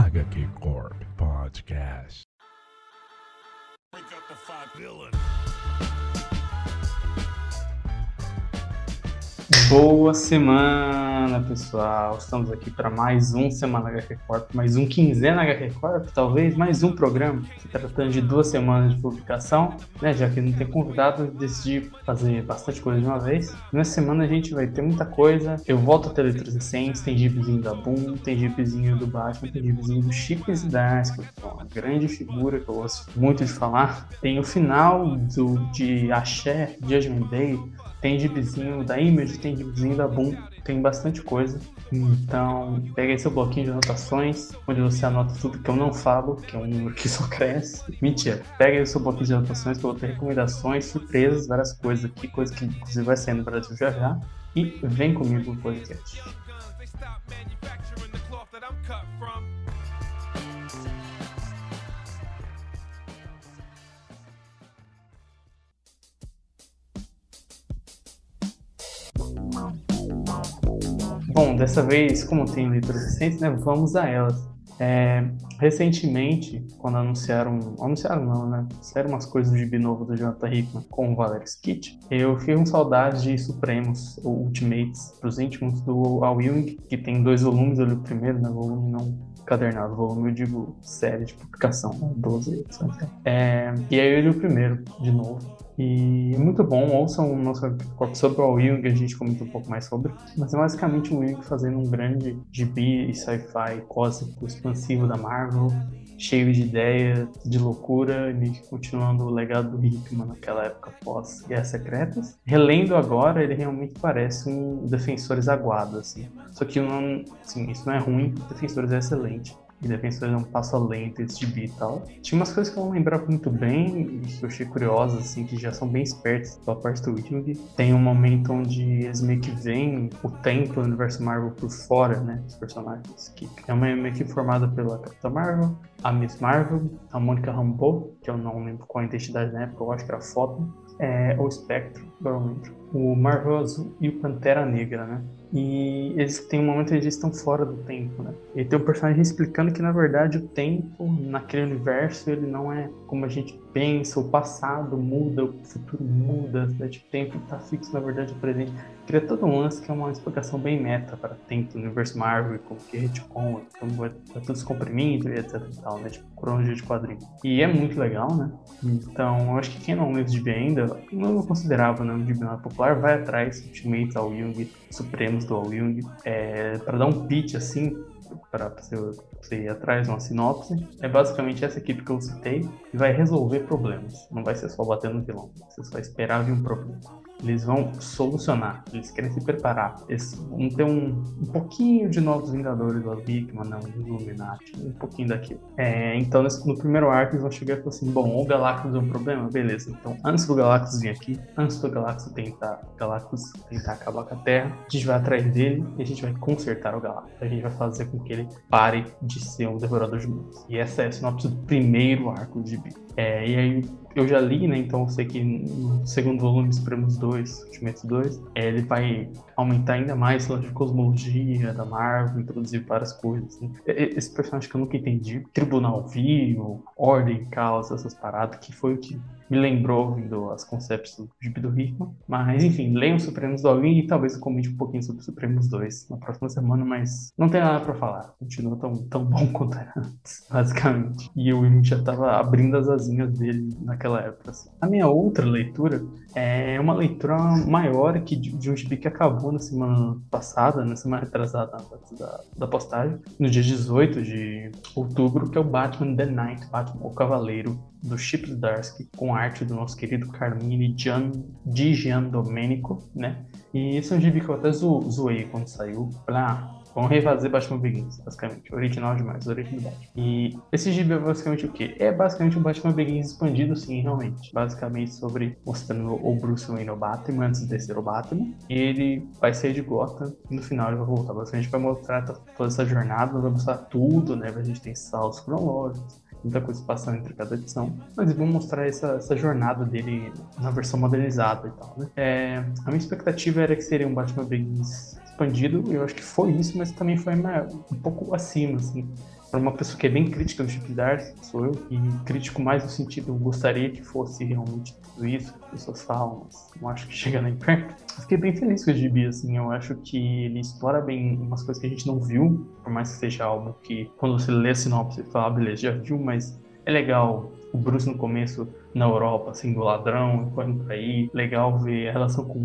HQ Corp Podcast. Boa semana, pessoal. Estamos aqui para mais um Semana HQ Corp, mais um Quinzena HQ Corp, talvez mais um programa. Se tratando de duas semanas de publicação, né? Já que não tem convidado, decidi fazer bastante coisa de uma vez. Nessa semana a gente vai ter muita coisa. Eu volto a ter letras recentes, tem jeepzinho da Boom, tem jeepzinho do Batman, tem jeepzinho do Chico Zidane, que é uma grande figura que eu gosto muito de falar. Tem o final do, de Axé, Judgment Day, tem gibizinho da Image, tem gibizinho da Boom, tem bastante coisa. Então, pega aí seu bloquinho de anotações, onde você anota tudo que eu não falo, que é um número que só cresce. Mentira. Pega aí seu bloquinho de anotações, que eu vou ter recomendações, surpresas, várias coisas aqui, coisa que inclusive vai sair no Brasil já já. E vem comigo no podcast. Bom, dessa vez, como tem leituras recentes, né, vamos a elas. É, recentemente, quando anunciaram, anunciaram não, né, disseram umas coisas do gibi novo do Jonathan Hickman com o Valerie Skit, eu fiquei com saudade de Supremos, ou Ultimates, pros íntimos do Al Ewing, que tem dois volumes, eu li o primeiro, né, volume não cadernado, volume eu digo série de publicação, 12, etc. É, e aí eu li o primeiro, de novo, e é muito bom, ouçam o nosso corpo sobre o Jung, a gente comenta um pouco mais sobre. Mas é basicamente o Jung fazendo um grande gibi e sci-fi cósmico expansivo da Marvel, cheio de ideia, de loucura, e continuando o legado do Hickman naquela época pós Guerras Secretas. Relendo agora, ele realmente parece um Defensores aguado, assim. Só que não, assim, isso não é ruim, Defensores é excelente e Defensores é um passo além desse gibi e tal. Tinha umas coisas que eu não lembrava muito bem que eu achei curiosas, assim, que já são bem espertas pela parte do Witting. Tem um momento onde eles meio que veem o tempo do universo Marvel por fora, né, dos personagens. Que é uma meio que formada pela Capitã Marvel, a Miss Marvel, a Mônica Rambeau, que eu não lembro qual a identidade na época, eu acho que era foto, é, o Spectro, provavelmente, o Marvel Azul e o Pantera Negra, né? E eles têm um momento que eles estão fora do tempo, né? E tem um personagem explicando que, na verdade, o tempo naquele universo, ele não é como a gente pensa, o passado muda, o futuro muda, né? Tipo, o tempo está fixo, na verdade, o presente. Cria todo um lance que é uma explicação bem meta para tempo no universo Marvel, como que retcon, como vai tá tudo se comprimindo e etc e tal, né? Tipo, cronologia de quadrinho. E é muito legal, né? Então, eu acho que quem não o gibi ainda, não considerava, né? Um gibi popular, vai atrás, Ultimate ao Jung, Supremos do Al Jung, é, para dar um pitch assim, para você, você ir atrás de uma sinopse. É basicamente essa equipe que eu citei e vai resolver problemas. Não vai ser só bater no vilão, você só esperar vir um problema. Eles vão solucionar, eles querem se preparar. Eles vão ter um, um pouquinho de novos Vingadores do Hickman, não, do Illuminati, um pouquinho daquilo. É, então, nesse, no primeiro arco, eles vão chegar e falar assim: bom, o Galactus é um problema? Beleza, então antes do Galactus vir aqui, antes do Galactus tentar, Galactus tentar acabar com a Terra, a gente vai atrás dele e a gente vai consertar o Galactus. A gente vai fazer com que ele pare de ser um devorador de mundos. E essa é a sinopse do primeiro arco de Bi. É, e aí eu já li, né? Então eu sei que no segundo volume, Supremos 2, Ultimates 2, é, ele vai aumentar ainda mais a cosmologia da Marvel, introduzir várias coisas. Né? Esse personagem que eu nunca entendi, Tribunal Vivo, Ordem, Caos, essas paradas, que foi o que me lembrou vindo as conceitos do Gibi do Hickman. Mas, enfim, leiam Supremos do Alvin e talvez eu comente um pouquinho sobre Supremos 2 na próxima semana, mas não tem nada pra falar. Continua tão, tão bom quanto era antes, basicamente. E o Wim já tava abrindo as asinhas dele naquela época. Assim. A minha outra leitura é uma leitura maior que de, de um gibi que acabou na semana passada, na semana retrasada da, da postagem, no dia 18 de outubro, que é o Batman The Knight, Batman o Cavaleiro, do Chip Darsky, com arte do nosso querido Carmine Gian, Di Gian Domenico, né? E esse é um gibi que eu até zo zoei quando saiu, pra Vamos refazer Batman Begins, basicamente. Original demais, original. E esse gibi é basicamente o quê? É basicamente um Batman Begins expandido, sim, realmente. Basicamente sobre mostrando o Bruce Wayne o Batman antes de ser o Batman. E ele vai sair de Gotham e no final ele vai voltar. Basicamente vai mostrar toda essa jornada, vai mostrar tudo, né? A gente tem saltos cronológicos muita coisa passando entre cada edição. Mas vamos mostrar essa, essa jornada dele na versão modernizada e tal, né? É, a minha expectativa era que seria um Batman Begins expandido, eu acho que foi isso, mas também foi um pouco acima, assim. para uma pessoa que é bem crítica do Chip Dark, sou eu, e crítico mais no sentido, gostaria que fosse realmente tudo isso que as pessoas falam, mas não acho que chega nem perto. fiquei bem feliz com o gibi, assim, eu acho que ele explora bem umas coisas que a gente não viu, por mais que seja algo que, quando você lê a sinopse, você fala, ah, beleza, já viu, mas é legal o Bruce no começo na Europa, assim, do ladrão, pra aí. Legal ver a relação com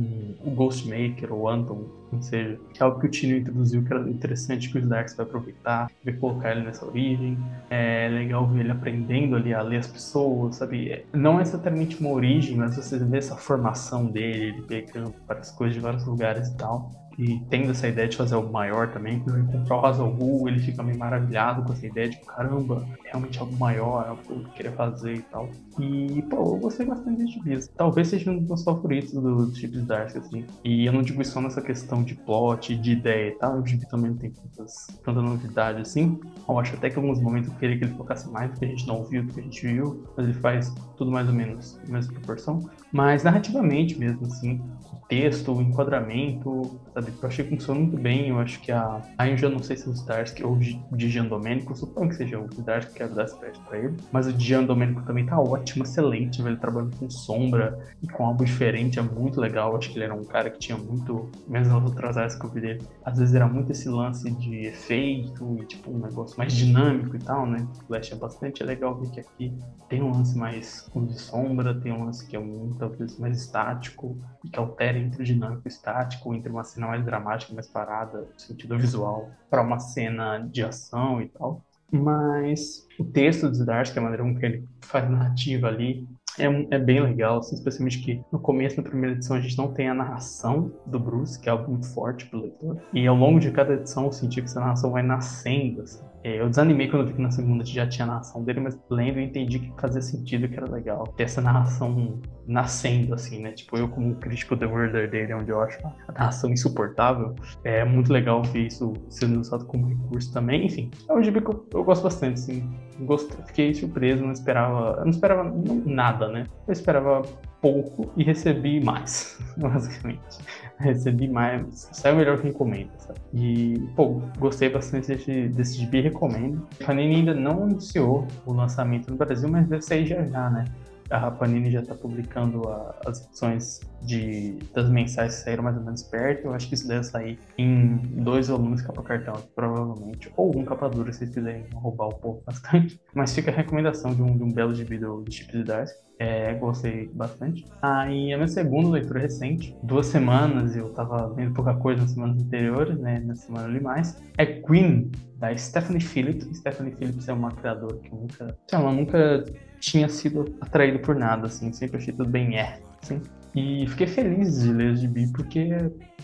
o Ghostmaker, o Anton, ou seja, que é algo que o Tino introduziu que era interessante que o Darks vai aproveitar, ver colocar ele nessa origem. É legal ver ele aprendendo ali a ler as pessoas, sabe? É, não é exatamente uma origem, mas você vê essa formação dele, ele pegando várias coisas de vários lugares e tal e tendo essa ideia de fazer algo maior também, quando ele comprar o Hazalgu, ele fica meio maravilhado com essa ideia de caramba, realmente algo maior, algo que eu queria fazer e tal. E, pô, eu gostei bastante desse gibi. Talvez seja um dos meus favoritos do Chips Dark, assim. E eu não digo só nessa questão de plot, de ideia e tal, o gibi também não tem tantas, tanta novidade assim. Eu acho até que em alguns momentos eu queria que ele focasse mais do que a gente não viu, do que a gente viu, mas ele faz tudo mais ou menos na mesma proporção. Mas narrativamente mesmo, assim, texto, o enquadramento, sabe? Eu achei que funcionou muito bem. Eu acho que a. Aí eu já não sei se o Starsky ou o Dijan Domênico, suponho que seja o Starsky que quero dar esse crédito pra ele. Mas o Dijan Domênico também tá ótimo, excelente. Ele trabalhando com sombra e com algo diferente, é muito legal. Eu acho que ele era um cara que tinha muito. Mesmo nas outras áreas que eu vi dele, às vezes era muito esse lance de efeito e tipo um negócio mais dinâmico e tal, né? O Flash é bastante é legal ver que aqui tem um lance mais de sombra, tem um lance que é muito, talvez, mais estático e que altera entre o dinâmico estático, entre uma cena mais dramática, mais parada, no sentido visual, para uma cena de ação e tal. Mas o texto do Zdarsky, a maneira como ele faz narrativa ali, é, é, bem legal, assim, especialmente que no começo, na primeira edição, a gente não tem a narração do Bruce, que é algo muito forte pro leitor. E ao longo de cada edição eu senti que essa narração vai nascendo, assim. É, eu desanimei quando vi que na segunda já tinha a narração dele, mas lendo eu entendi que fazia sentido, que era legal. Ter essa narração nascendo, assim, né? Tipo, eu como crítico do Murder dele, onde eu acho a narração insuportável, é muito legal ver isso sendo usado como recurso também. Enfim, é um gibi que eu, eu gosto bastante, assim. Gostei, fiquei surpreso, não esperava... Não esperava nada, né? Eu esperava pouco e recebi mais, basicamente. Recebi mais, saiu melhor que encomenda, sabe? E, pô, gostei bastante desse, desse gibi, recomendo. A Panini ainda não anunciou o lançamento no Brasil, mas deve sair já já, né? A Panini já está publicando a, as edições de, das mensais que saíram mais ou menos perto. Eu acho que isso deve sair em dois volumes capa cartão, provavelmente. Ou um capa dura, se vocês quiserem roubar o povo bastante. Mas fica a recomendação de um, de um belo gibi do Chips e Darcy. É, gostei bastante. Ah, e a minha segunda leitura recente, duas semanas, eu tava vendo pouca coisa nas semanas anteriores, né? Na semana ali mais. É Queen, da Stephanie Phillips. Stephanie Phillips é uma criadora que nunca, sei lá, nunca tinha sido atraído por nada, assim, sempre achei tudo bem é, assim. E fiquei feliz de ler o gibi porque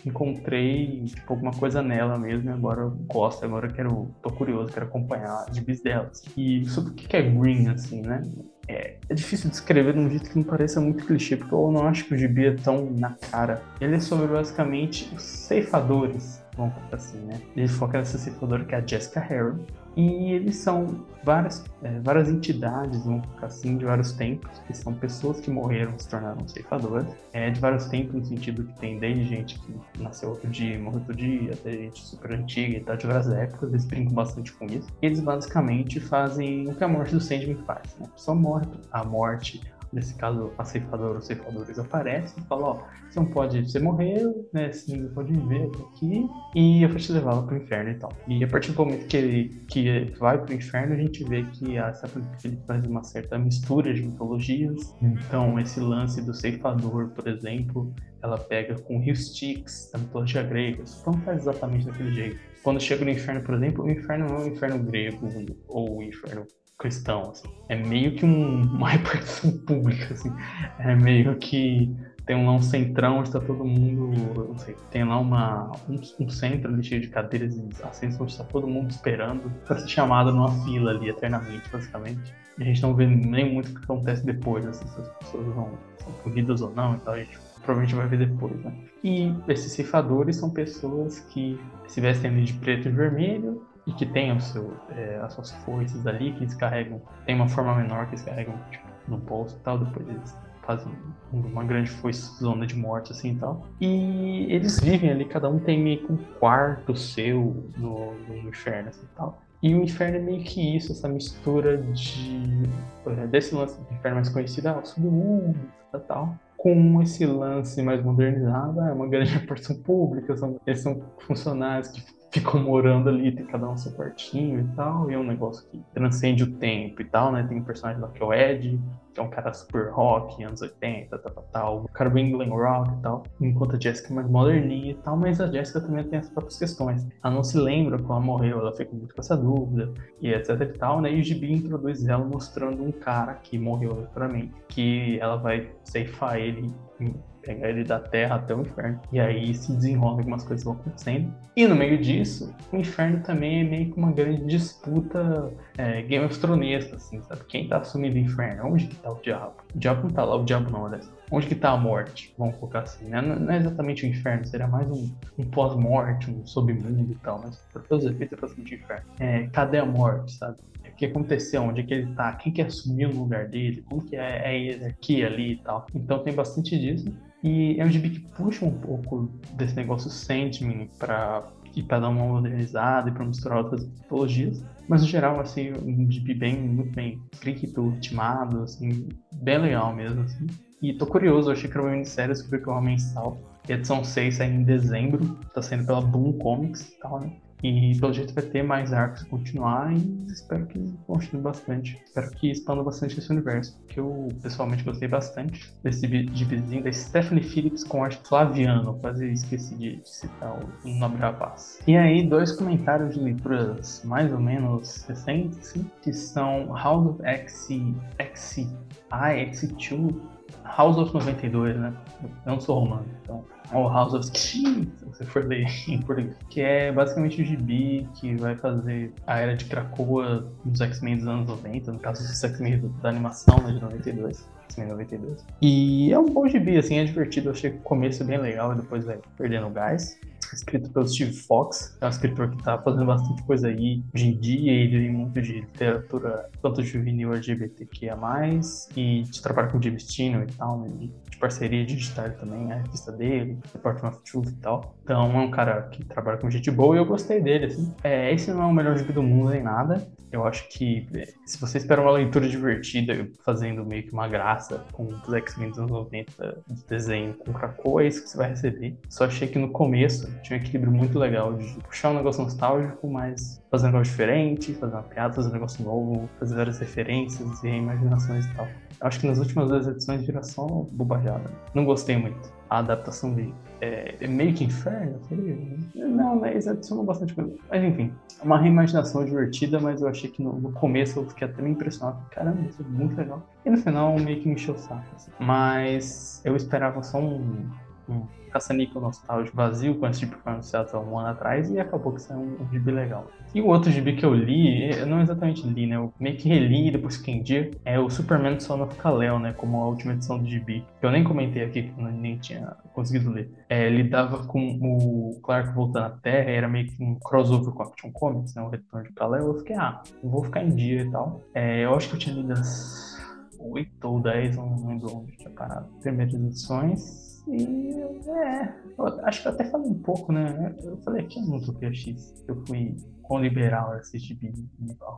encontrei tipo, alguma coisa nela mesmo e agora eu gosto, agora eu quero, tô curioso, quero acompanhar os gibis delas. E sobre o que é green, assim, né? É, é difícil descrever de um jeito que não pareça muito clichê, porque eu não acho que o gibi é tão na cara. Ele é sobre basicamente os ceifadores, vamos colocar assim, né? Ele foca nessa ceifadora que é a Jessica Harrow, e eles são várias, é, várias entidades, vamos ficar assim, de vários tempos, que são pessoas que morreram se tornaram ceifadoras. É, de vários tempos, no sentido que tem desde gente que nasceu outro dia, morreu outro dia, até gente super antiga e tal, de várias épocas. Eles brincam bastante com isso. E eles basicamente fazem o que a morte do Sandman faz, né? Só morre a morte nesse caso a ceifadora ou ceifadores aparecem e falam, ó, você não pode, você morreu, né, você não pode viver aqui e eu vou te levar para o inferno e tal. E a partir do momento que ele que vai para o inferno, a gente vê que a ele faz uma certa mistura de mitologias. Então, esse lance do ceifador, por exemplo, ela pega com Rio Styx, da mitologia grega, não faz exatamente daquele jeito. Quando chega no inferno, por exemplo, o inferno não é o inferno grego ou o inferno cristão, assim. É meio que um, uma repartição pública, assim. É meio que tem lá um centrão onde está todo mundo, não sei, tem lá uma, um, um centro ali cheio de cadeiras e assentos onde está todo mundo esperando para ser chamado numa fila ali eternamente, basicamente. E a gente não vê nem muito o que acontece depois, assim, se as pessoas vão, são punidas ou não, então a gente provavelmente vai ver depois, né? E esses ceifadores são pessoas que se vestem de preto e vermelho, e que tem o seu, é, as suas forças ali, que eles carregam, tem uma forma menor que eles carregam tipo, no bolso e tal, depois eles fazem uma grande foice zona de morte assim e tal. E eles vivem ali, cada um tem meio que um quarto seu no, no inferno assim e tal. E o Inferno é meio que isso, essa mistura de. É, desse lance do Inferno mais conhecido, ah, o submundo, tal, tal com esse lance mais modernizado, é uma grande repartição pública, são, eles são funcionários que ficam morando ali, tem cada um seu quartinho e tal, e é um negócio que transcende o tempo e tal, né? Tem um personagem lá que é o Ed, que é um cara super rock, anos 80, tal, tal, tal, um cara bem glam rock e tal, enquanto a Jessica é mais moderninha e tal, mas a Jessica também tem as próprias questões. Ela não se lembra quando ela morreu, ela fica muito com essa dúvida, e etc e tal, né? E o Gibi introduz ela mostrando um cara que morreu literalmente, que ela vai ceifar ele pegar ele da terra até o inferno. E aí se desenrola algumas coisas vão acontecendo. E no meio disso, o inferno também é meio que uma grande disputa é, Game of Thrones, assim, sabe? Quem tá assumindo o inferno? Onde que tá o diabo? O diabo não tá lá, o diabo não, olha. Onde que tá a morte? Vamos colocar assim, né? Não é exatamente o inferno, seria mais um, um pós-morte, um submundo e tal, mas por todos os efeitos é basicamente o inferno. É, cadê a morte, sabe? O que aconteceu, onde é que ele tá, quem que assumiu o lugar dele, como que é, é a hierarquia ali e tal. Então tem bastante disso. E é um gibi que puxa um pouco desse negócio Sandman para e para dar uma modernizada e para misturar outras mitologias. Mas no geral, assim, um gibi bem, muito bem escrito, ultimado, assim, bem legal mesmo, assim. E tô curioso, achei que era uma minissérie, descobri que é uma mensal. E a edição 6 sai em dezembro, tá saindo pela Boom Comics e tal, né? E pelo jeito vai ter mais arcos continuar e espero que continue bastante. Espero que expanda bastante esse universo, que eu pessoalmente gostei bastante desse divisinho da Stephanie Phillips com arte Flaviano, quase esqueci de citar o nobre rapaz. E aí, dois comentários de leituras mais ou menos recentes, que são House of X, X, I, X2, House of 92, né? Eu não sou romano, então ou House of se você for ler em português, que é basicamente o gibi que vai fazer a era de Krakoa dos X-Men dos anos 90, no caso dos X-Men da animação, né, de 92. X-Men 92. E é um bom gibi, assim, é divertido. Eu achei o começo é bem legal e depois vai perdendo gás escrito pelo Steve Fox, é um escritor que está fazendo bastante coisa aí hoje em dia, ele tem muito de literatura, tanto juvenil LGBTQIA+, e de trabalho com James Tino e tal, né, de, parceria digital também, né, a revista dele, Department of Truth e tal. Então é um cara que trabalha com gente boa e eu gostei dele, assim. É, esse não é o melhor gibi do mundo nem nada, eu acho que é, se você espera uma leitura divertida, fazendo meio que uma graça com os X-Men dos anos 90 de desenho com Krakoa, é isso que você vai receber. Só achei que no começo tinha um equilíbrio muito legal de puxar um negócio nostálgico, mas fazer um negócio diferente, fazer uma piada, fazer um negócio novo, fazer várias referências e imaginações e tal. Acho que nas últimas duas edições vira só bobajada. Não gostei muito. A adaptação de é, é meio que inferno, seria? Não, mas adicionou bastante coisa. Mas enfim, uma reimaginação divertida, mas eu achei que no, no começo eu fiquei até meio impressionado. Caramba, isso é muito legal. E no final meio que me encheu o saco. Assim. Mas eu esperava só um, um caça-níquel nostálgico vazio com esse tipo que foi anunciado há um ano atrás e acabou que saiu um, um gibi legal. E o outro gibi que eu li, eu não exatamente li, né? Eu meio que reli e depois fiquei em dia, é o Superman Son of Kal-El, né? Como a última edição do gibi. Que eu nem comentei aqui, que eu nem tinha conseguido ler. É, lidava com o Clark voltando à Terra, era meio que um crossover com Action Comics, né? O retorno de Kal-El. Eu fiquei, ah, vou ficar em dia e tal. É, eu acho que eu tinha lido as 8 ou 10, não lembro onde tinha parado. Primeiras edições e é, acho que eu até falei um pouco, né? Eu falei aqui no Utopia X, eu fui com liberal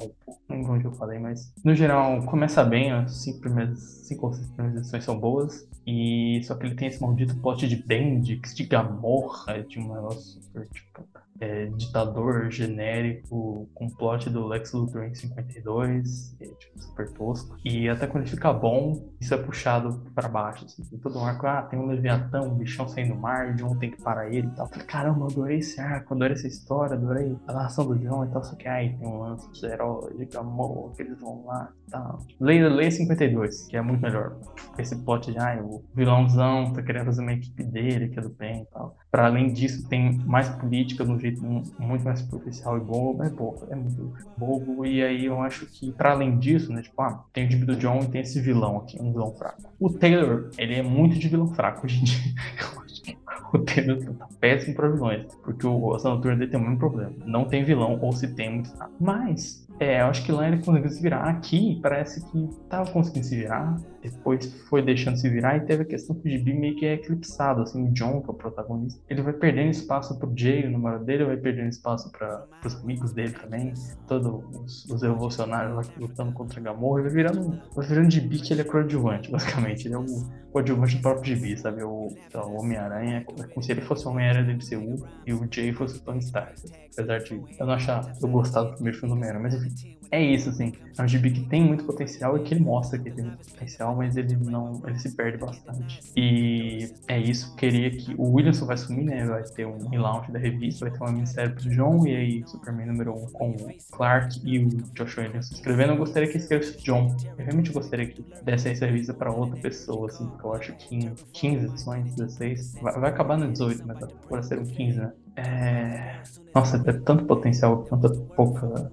um pouco. Não lembro onde eu falei, mas no geral começa bem, as cinco, primeiras, cinco ou seis primeiras edições são boas. E só que ele tem esse maldito plot de Bendix, de Gamorra, de um negócio super tipo é, ditador genérico com plot do Lex Luthor em 52, é, tipo, super tosco. E até quando ele fica bom, isso é puxado para baixo. Assim, tem todo um arco, ah, tem um Leviatão, um bichão saindo do mar, um tem que parar ele e tal. Falei, caramba, adorei esse arco, adorei essa história, adorei a narração do John e tal. Só que aí tem um lance dos heróis, de amor, que eles vão lá e tal. Leia, leia 52, que é muito melhor. Esse plot de, ah, o vilãozão tá querendo fazer uma equipe dele, que é do bem e tal. Para além disso, tem mais política no jeito muito mais superficial e bobo, é bobo, é muito bobo. E aí eu acho que, para além disso, né, tipo, ah, tem o tipo do John e tem esse vilão aqui, um vilão fraco. O Taylor, ele é muito de vilão fraco hoje em dia. Eu acho que o Taylor tá péssimo para vilões, porque o dele tem o mesmo problema. Não tem vilão, ou se tem, muito fraco. Mas É, eu acho que lá ele conseguiu se virar. Aqui parece que tava conseguindo se virar, depois foi deixando se virar e teve a questão que o Gibi meio que é eclipsado, assim, o John, que é o protagonista, ele vai perdendo espaço pro Jay, o namorado dele, vai perdendo espaço para os amigos dele também, todos os, os revolucionários lá lutando contra Gamorra, ele vai virando, vai virando Gibi que ele é coadjuvante, basicamente, ele é o coadjuvante do próprio Gibi, sabe, o, o Homem-Aranha, é como se ele fosse o Homem-Aranha do MCU e o Jay fosse o Tony Stark, apesar de eu não achar, eu gostar do primeiro filme do Homem-Aranha, mas enfim, é isso, assim. É um gibi que tem muito potencial e que ele mostra que ele tem muito potencial, mas ele não. ele se perde bastante. E é isso. Queria que. O Williamson vai sumir, né? Vai ter um relaunch da revista, vai ter uma minissérie pro John, e aí Superman número 1 um, com o Clark e o Josh Williamson escrevendo. Eu gostaria que escrevesse John. Eu realmente gostaria que desse essa revista pra outra pessoa, assim, porque eu acho que em 15 edições, 16. Vai, vai acabar no 18, mas agora serão 15, né? É... Nossa, tem tanto potencial, tanta pouca.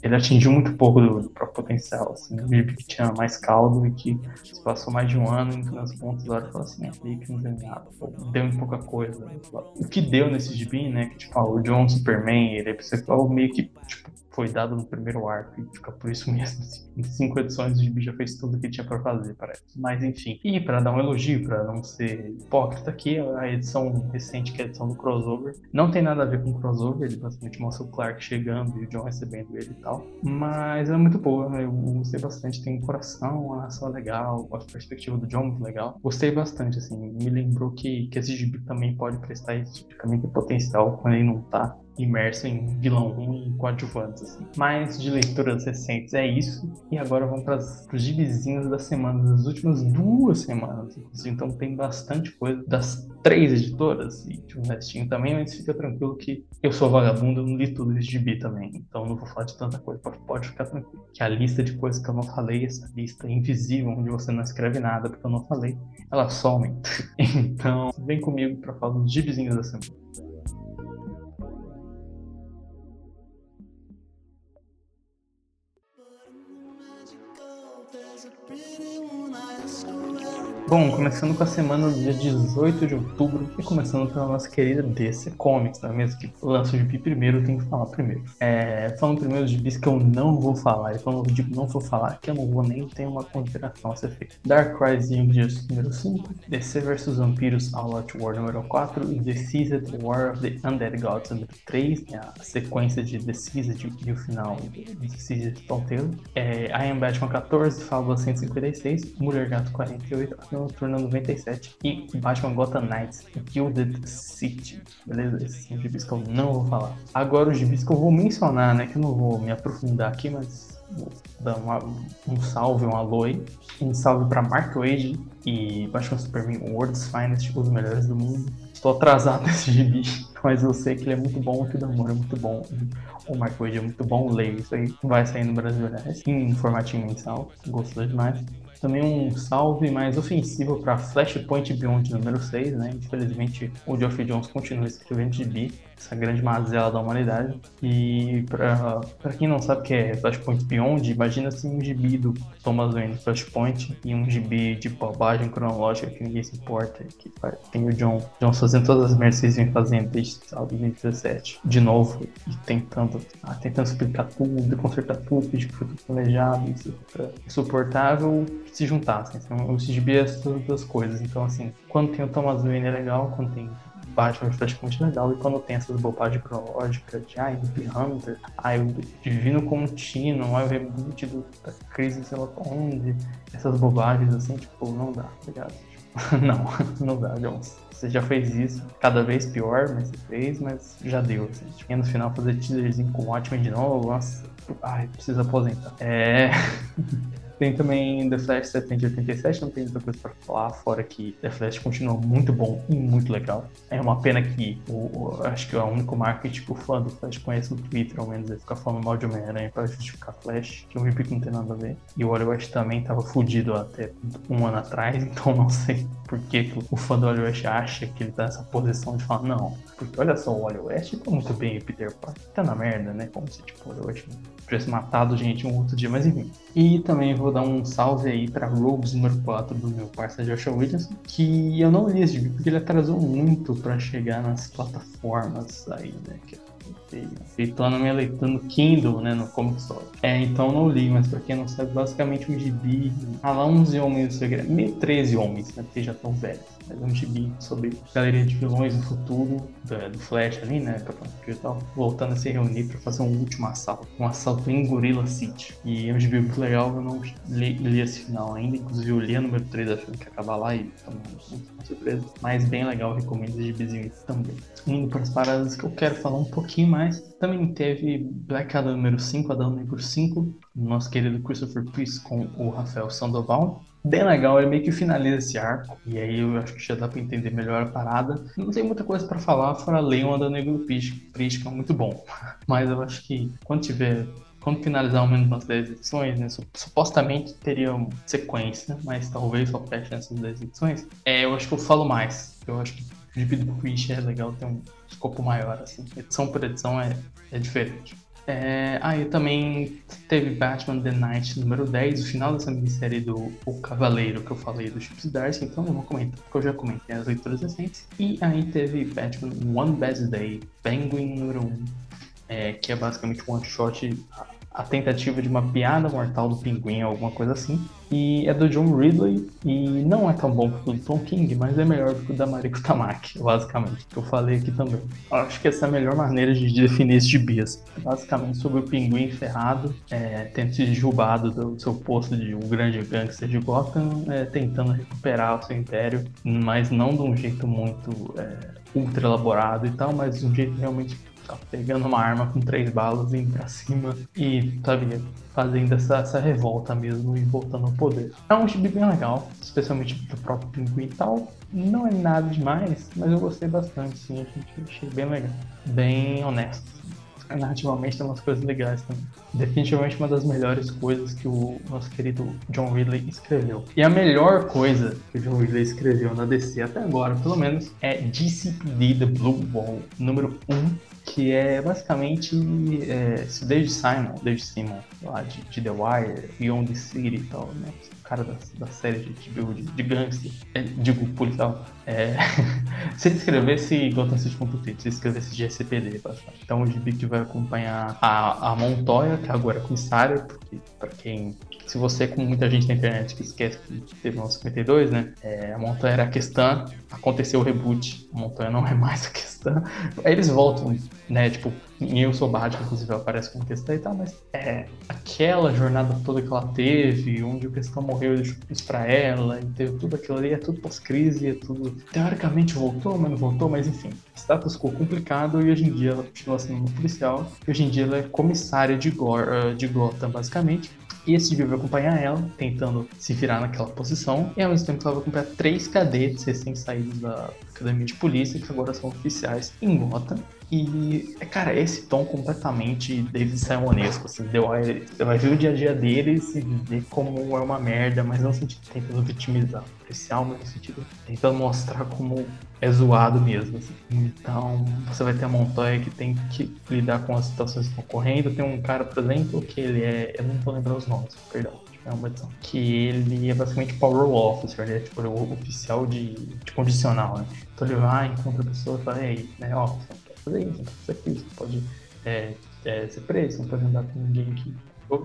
Ele atingiu muito pouco do, próprio potencial. Assim, o gibi que tinha mais caldo e que se passou mais de um ano e nas pontas agora falou assim: é que não deu nada, deu em pouca coisa. O que deu nesse gibi, né? Que tipo, ah, o John Superman, ele é meio que tipo, foi dado no primeiro arco e fica por isso mesmo. Assim. Em cinco edições o Gibi já fez tudo que tinha para fazer, parece. Mas enfim. E para dar um elogio, para não ser hipócrita aqui, a edição recente, que é a edição do crossover, não tem nada a ver com o crossover, ele basicamente mostra o Clark chegando e o John recebendo ele e tal. Mas é muito boa, né? eu gostei bastante, tem um coração, uma ação legal, a perspectiva do John muito legal. Gostei bastante, assim, me lembrou que, que esse Gibi também pode prestar esse tipo de caminho de potencial quando ele não tá imerso em vilão ruim e coadjuvantes. Assim. Mas de leituras recentes é isso. E agora vamos para os gibizinhos da semana, das últimas duas semanas. Então tem bastante coisa das três editoras e de um restinho também, mas fica tranquilo que eu sou vagabundo, eu não li tudo esse gibi também. Então não vou falar de tanta coisa, pode, ficar tranquilo. Que a lista de coisas que eu não falei, essa lista invisível, onde você não escreve nada porque eu não falei, ela some. então vem comigo para falar dos gibizinhos da semana. Bom, começando com a semana do dia 18 de outubro e começando pela nossa querida DC Comics, não é mesmo? Que lança o gibi primeiro, eu tenho que falar primeiro. É, falando primeiro de gibis que eu não vou falar, e falando de não vou falar, que eu não vou nem ter uma consideração a ser feita. Dark Rise Young Justice número 5, DC vs Vampiros All Out War número 4 e The Seasoned War of the Undead Gods número 3, né, a sequência de The Seasoned e o final de The Seasoned Ponteiro. É, I Am Batman 14, Fábula 156, Mulher Gato 48, Noturna 97 e Batman Gotham Knights Gilded City. Beleza? Esses são gibis que eu não vou falar. Agora os gibis que eu vou mencionar, né? Que eu não vou me aprofundar aqui, mas vou dar uma, um salve, um alô aí. Um salve para Mark Wade e Batman Superman World's Finest, os melhores do mundo. Estou atrasado nesse gibi, mas eu sei que ele é muito bom, o Amor é muito bom. O Mark Wade é muito bom, leio isso aí. Vai sair no Brasil, aliás, em formatinho mensal. Gostou demais. Também um salve mais ofensivo para Flashpoint Beyond número 6, né? Infelizmente o Geoff Jones continua escrevendo de B essa grande mazela da humanidade. E para quem não sabe o que é Flashpoint Beyond, imagina assim um gibi do Thomas Wayne Flashpoint e um gibi de bobagem cronológica que ninguém se importa. Que tem o John, John fazendo todas as merdas que eles vêm fazendo desde 2017. De novo, e tentando, ah, tentando explicar tudo, consertar tudo, que foi tudo planejado, isso é insuportável que se juntassem. Então, o gibi é essas duas coisas. Então, assim, quando tem o Thomas Wayne é legal, quando tem Batman praticamente legal. E quando tem essas bobagens cronológicas de ai, o Hunter, ai, o Divino Contínuo, ai, o reboot do, da crise, sei lá onde, essas bobagens assim, tipo, não dá, tá ligado? não, não dá, Jones. Você já fez isso, cada vez pior, mas você fez, mas já deu. Assim. E no final fazer teaserzinho com o Watchmen de novo, nossa, ai, precisa aposentar. É. Tem também The Flash 787, não tem muita coisa pra falar, fora que The Flash continua muito bom e muito legal. É uma pena que o, o acho que é o único marketing que o fã do Flash conhece no Twitter, ao menos, é ficar falando mal de Homem-Aranha pra justificar Flash, que eu vi que não tem nada a ver. E o Wally West também tava fudido até um ano atrás, então não sei por que o fã do Wally West acha que ele tá nessa posição de falar, não, porque olha só, o Wally West tá muito bem o Peter Parker, tá na merda, né? Como se tipo, o Wally West tivesse matado gente um outro dia, mas enfim. E também vou dar um salve aí para Rogues número 4 do meu parceiro Joshua Williams, que eu não li esse vídeo porque ele atrasou muito para chegar nas plataformas aí, né? E tô na minha leitura no Kindle, né, no Comic Store. É, então não li, mas pra quem não sabe, basicamente um gibi, ah lá 11 homens do segredo, meio 13 homens, né, porque já estão velhos. Um gibi sobre galeria de vilões do futuro, do, do Flash ali, né, e tal, voltando a se reunir pra fazer um último assalto, um assalto em Gorilla City. E é um gibi muito legal, eu não li, li esse final ainda, inclusive eu li a número 3 achando que ia acabar lá e também uma surpresa. Mas bem legal, recomendo esse gibizinho também. Indo para as paradas que eu quero falar um pouquinho mais, também teve Black Adam número 5, Adão Negro 5, nosso querido Christopher Priest com o Rafael Sandoval. Bem legal, ele meio que finaliza esse arco, e aí eu acho que já dá pra entender melhor a parada. Não tem muita coisa para falar, fora ler o Adão Negro que é muito bom. Mas eu acho que quando tiver quando finalizar ao menos umas 10 edições, né, supostamente teria sequência, mas talvez só feche nessas 10 edições, é, eu acho que eu falo mais. Eu acho que do Preach é legal, tem um escopo maior, assim. Edição por edição é, é diferente. É, aí ah, também teve Batman The Night número 10, o final dessa minissérie do O Cavaleiro que eu falei do Chips Darcy, então não vou comentar, porque eu já comentei as leituras recentes. E aí teve Batman One Bad Day, Penguin número 1, é, que é basicamente um one shot a tentativa de uma piada mortal do pinguim, alguma coisa assim. E é do John Ridley e não é tão bom quanto o do Tom King, mas é melhor que o da Mariko Tamaki, basicamente, que eu falei aqui também. Acho que essa é a melhor maneira de definir esse bias. Basicamente sobre o pinguim ferrado, é, tendo se derrubado do seu posto de um grande gangster de Gotham, é, tentando recuperar o seu império, mas não de um jeito muito é, ultra elaborado e tal, mas de um jeito realmente pegando uma arma com três balas, indo pra cima e, sabe, fazendo essa, essa revolta mesmo e voltando ao poder. É um gibi bem legal, especialmente do próprio pinguim e tal. Não é nada demais, mas eu gostei bastante, sim, achei bem legal, bem honesto. Narrativamente tem umas coisas legais também. Definitivamente uma das melhores coisas que o nosso querido John Ridley escreveu. E a melhor coisa que o John Ridley escreveu na DC até agora, pelo menos, é DCPD The Blue Wall, número 1 que é basicamente é, esse David Simon, David Simon, lá de, de The Wire, Beyond the City e tal, né? O cara da, da série de, de, de gangster, é, digo, policial. É, se ele escrevesse Gotham City.fit, se ele escrevesse GSPD, basicamente. Então o gibi que vai acompanhar a, a Montoya, que agora é comissária, porque para quem se você, como muita gente na internet que esquece que teve um 52, né? É, a montanha era a questão, aconteceu o reboot, a montanha não é mais a questão. Aí eles voltam, né? Tipo, Sou Batman, inclusive, aparece como questão e tal, mas é aquela jornada toda que ela teve, onde o questão morreu e isso pra ela, e teve tudo aquilo ali, é tudo pós-crise, é tudo. Teoricamente voltou, mas não voltou, mas enfim. Status quo complicado e hoje em dia ela continua sendo policial, e hoje em dia ela é comissária de, Gore, de Gotham, basicamente. E esse vídeo vai acompanhar ela, tentando se virar naquela posição. E ao mesmo tempo ela vai acompanhar três cadetes recém-saídos da academia de polícia, que agora são oficiais em Gotham. E, cara, esse tom completamente David Simonesco, assim, deu, você vai ver o dia a dia deles e ver como é uma merda, mas não no sentido tentando vitimizar policial, mas no sentido tentando mostrar como é zoado mesmo. Assim. Então, você vai ter a Montoya que tem que lidar com as situações que estão ocorrendo. Tem um cara, por exemplo, que ele é. Eu não vou lembrar os nomes, perdão. É uma edição. Que ele é basicamente Power Officer, ele é tipo o oficial de, de condicional, né? Então ele vai, encontra a pessoa e fala, ei, né, ó, fazer isso, fazer aquilo, você pode é, é, ser preso, não pode andar com ninguém que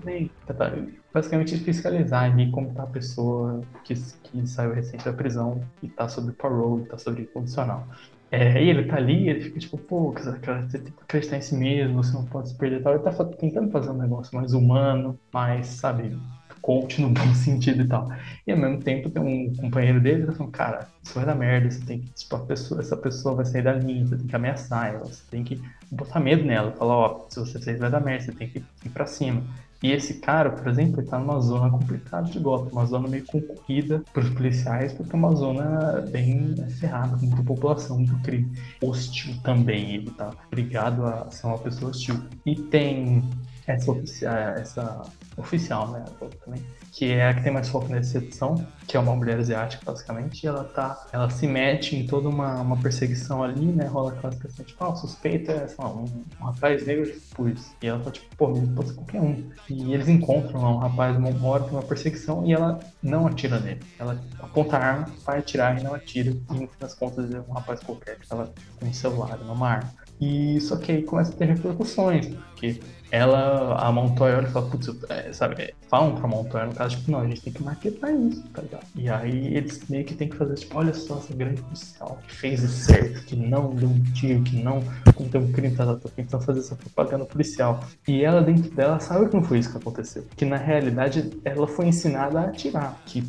bem, tá, basicamente fiscalizar ali como tá a pessoa que, que saiu recente da prisão e tá sobre parole, tá sobre condicional. É, e ele tá ali, ele fica tipo, pô, você tem que acreditar em si mesmo, você não pode se perder tal. Ele tá tentando fazer um negócio mais humano, mais, sabe, coach no bom sentido e tal. E ao mesmo tempo tem um companheiro dele que falando, cara, isso vai dar merda, você tem que, tipo, pessoa, essa pessoa vai sair da linha, você tem que ameaçar ela, você tem que botar medo nela, falar, ó, se você fez vai dar merda, você tem que ir pra cima. E esse cara, por exemplo, ele tá numa zona complicada de Gotham, uma zona meio concorrida pelos policiais, porque é uma zona bem ferrada, com muita população, muito crime. Hostil também, ele tá obrigado a ser uma pessoa hostil. E tem essa, oficial, essa oficial, né, também, que é a que tem mais foco nessa edição, que é uma mulher asiática, basicamente, e ela tá, ela se mete em toda uma, uma perseguição ali, né, rola aquela questão, tipo, ah, o suspeito é, sei lá, um, um rapaz negro de pus, e ela tá tipo, pô, pode ser qualquer um, e eles encontram lá um rapaz, uma hora tem uma perseguição, e ela não atira nele, ela aponta a arma, vai atirar e não atira, e no fim das contas é um rapaz qualquer que tava com um celular, uma arma. E só que aí começa a ter repercussões, porque ela, a Montoya olha e fala, putz, é, sabe, é, falam pra Montoya no caso, tipo, não, a gente tem que marketar isso, tá ligado? E aí eles meio que tem que fazer, tipo, olha só essa grande policial que fez o certo, que não deu um tiro, que não cometeu um crime, tá, tá, tá tentando fazer essa propaganda policial. E ela, dentro dela, sabe que não foi isso que aconteceu. Que na realidade ela foi ensinada a atirar, que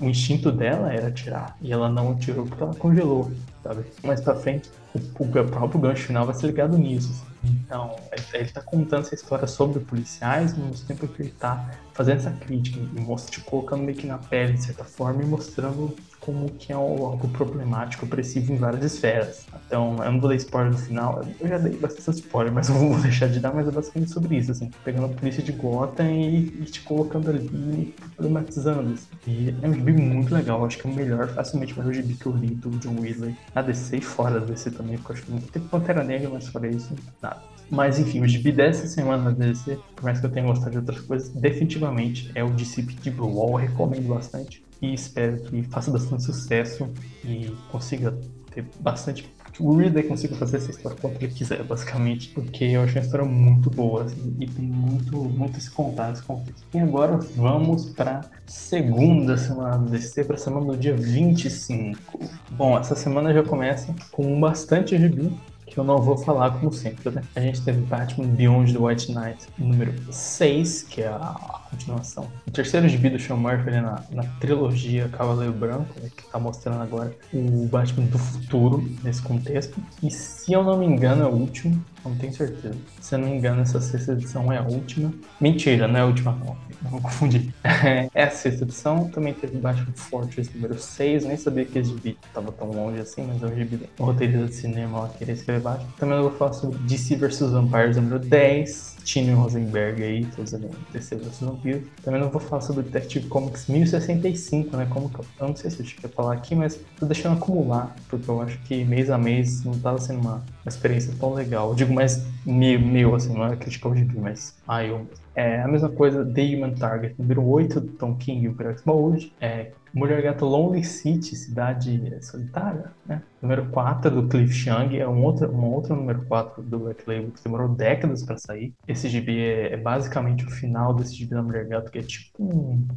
o instinto dela era atirar, e ela não atirou porque ela congelou, sabe? Mais pra frente, o, o próprio gancho final vai ser ligado nisso. Assim. Então, ele está contando essa história sobre policiais, no mesmo tempo que ele está fazendo essa crítica e mostra, tipo, colocando meio que na pele, de certa forma, e mostrando como que é algo problemático, opressivo em várias esferas. Então, eu não vou dar spoiler no final, eu já dei bastante spoiler, mas eu vou deixar de dar, mas é basicamente sobre isso, assim, pegando a polícia de Gotham e, e te colocando ali problematizando. Assim. E é um gibi muito legal, acho que é o melhor, facilmente o melhor gibi que eu li do John Whitley. Na DC e fora da DC também, porque eu acho que não tem Pantera Negra, mas fora isso, nada. Mas enfim, o gibi dessa semana da DC, por mais que eu tenha gostado de outras coisas, definitivamente é o DC Pit Blue Wall, recomendo bastante e espero que faça bastante sucesso e consiga ter bastante. O Ridley consiga fazer essa história quanto ele quiser, basicamente, porque eu achei uma história muito boa assim, e tem muito, muito se contar contexto. E agora vamos para segunda semana do DC, para a semana do dia 25. Bom, essa semana já começa com bastante gibi que eu não vou falar como sempre, né? A gente teve Batman Beyond the White Knight número 6, que é a continuação. O terceiro gibi do Sean Murphy né, na, na trilogia Cavaleiro Branco, né, que tá mostrando agora o Batman do futuro nesse contexto. E se eu não me engano é o último, não tenho certeza. Se eu não me engano, essa sexta edição é a última. Mentira, não é a última não. Não vou confundir. é a sexta edição. Também teve Batman Fortress número 6. Nem sabia que esse gibi tava tão longe assim, mas é o gibi roteirista de cinema lá queria escrever Batman. Também eu vou falar sobre DC vs Vampires número 10. Tino Rosenberg aí, fazendo DC vs Vampiro. Também não vou falar sobre Detective Comics 1065, né? Como eu, eu não sei se eu tinha que falar aqui, mas tô deixando acumular, porque eu acho que mês a mês não tava sendo uma, uma experiência tão legal. Eu digo mais meu, meu assim, não é crítica ao mas ah, eu é a mesma coisa, The Human Target, número 8 do Tom King e o Greg Mode. É, Mulher Gato Lonely City, Cidade Solitária, né? Número 4 do Cliff Chang, é um outro, um outro número 4 do Black Label que demorou décadas para sair. Esse gibi é, é, basicamente o final desse gibi da Mulher Gato, que é tipo um.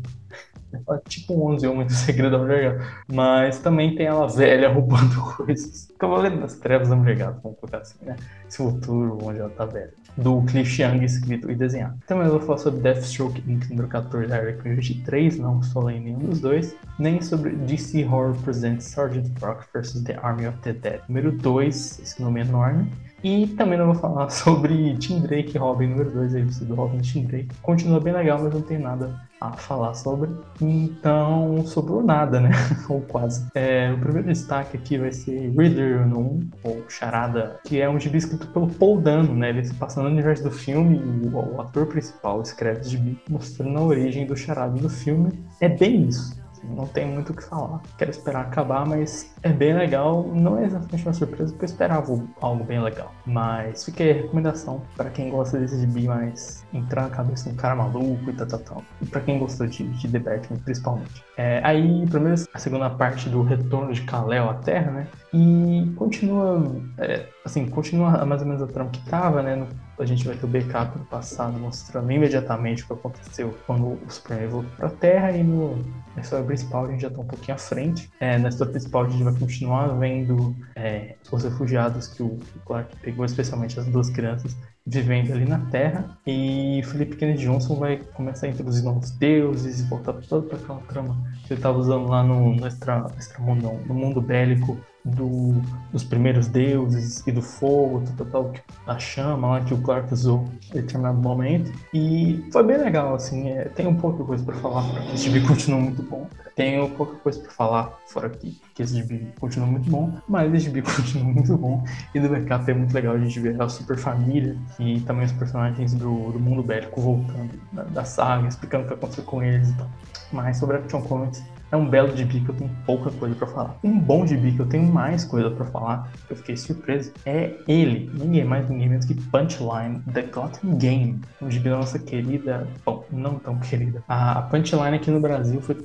É tipo um 11 Homens do Segredo da Mulher Gato. Mas também tem ela velha roubando coisas. Cavaleiro das Trevas da Mulher Gato, vamos colocar assim, né? Esse futuro onde ela tá velha do Cliff Young escrito e desenhado. Também eu vou falar sobre Deathstroke Inc. número 14 da Eric 23, não falei nenhum dos dois, nem sobre DC Horror Presents Sgt. Brock vs. The Army of the Dead número 2, esse nome é enorme. E também não vou falar sobre Tim Drake Robin número 2, aí do Robin Tim Drake. Continua bem legal, mas não tem nada a falar sobre. Então, sobrou nada, né? ou quase. É, o primeiro destaque aqui vai ser Reader no 1, ou Charada, que é um gibi escrito pelo Paul Dano, né? Ele se passa no universo do filme e o, o ator principal escreve esse gibi mostrando a origem do Charada do filme. É bem isso não tem muito o que falar. Quero esperar acabar, mas é bem legal. Não é exatamente uma surpresa, porque eu esperava algo bem legal. Mas fica aí a recomendação para quem gosta desse gibi mais entrar na cabeça de um cara maluco e tal, tal, tal. E pra quem gostou de, de The Batman, principalmente. É, aí, primeiro, a segunda parte do retorno de Kal-El à Terra, né? E continua, é, assim, continua mais ou menos a trama que tava, né? No, a gente vai ter o backup do passado mostrando imediatamente o que aconteceu quando o Superman voltou pra Terra e no, na história principal a gente já tá um pouquinho à frente. É, na história principal a gente vai continuar vendo é, os refugiados que o Clark pegou, especialmente as duas crianças, vivendo ali na Terra. E Felipe Kennedy Johnson vai começar a introduzir novos deuses e voltar todo para aquela trama que ele estava usando lá no, no, extra, extra mundo, no mundo bélico do, dos primeiros deuses e do fogo, tal, tal, a chama lá que o Clark usou em determinado momento. E foi bem legal, assim, é, tem pouco de coisa para falar, esse gibi continua muito bom. Tenho pouca coisa para falar, fora que, que esse gibi continua muito bom, mas esse gibi continua muito bom. E do backup é muito legal a gente ver a super família e também os personagens do, do mundo bélico voltando da, da saga, explicando o que aconteceu com eles e tal. Mas sobre Action Comics, é um belo gibi que eu tenho pouca coisa para falar. Um bom gibi que eu tenho mais coisa para falar, que eu fiquei surpreso, é ele, ninguém mais, ninguém menos que Punchline, The Gotham Game, um gibi da nossa querida, bom, não tão querida. A Punchline aqui no Brasil foi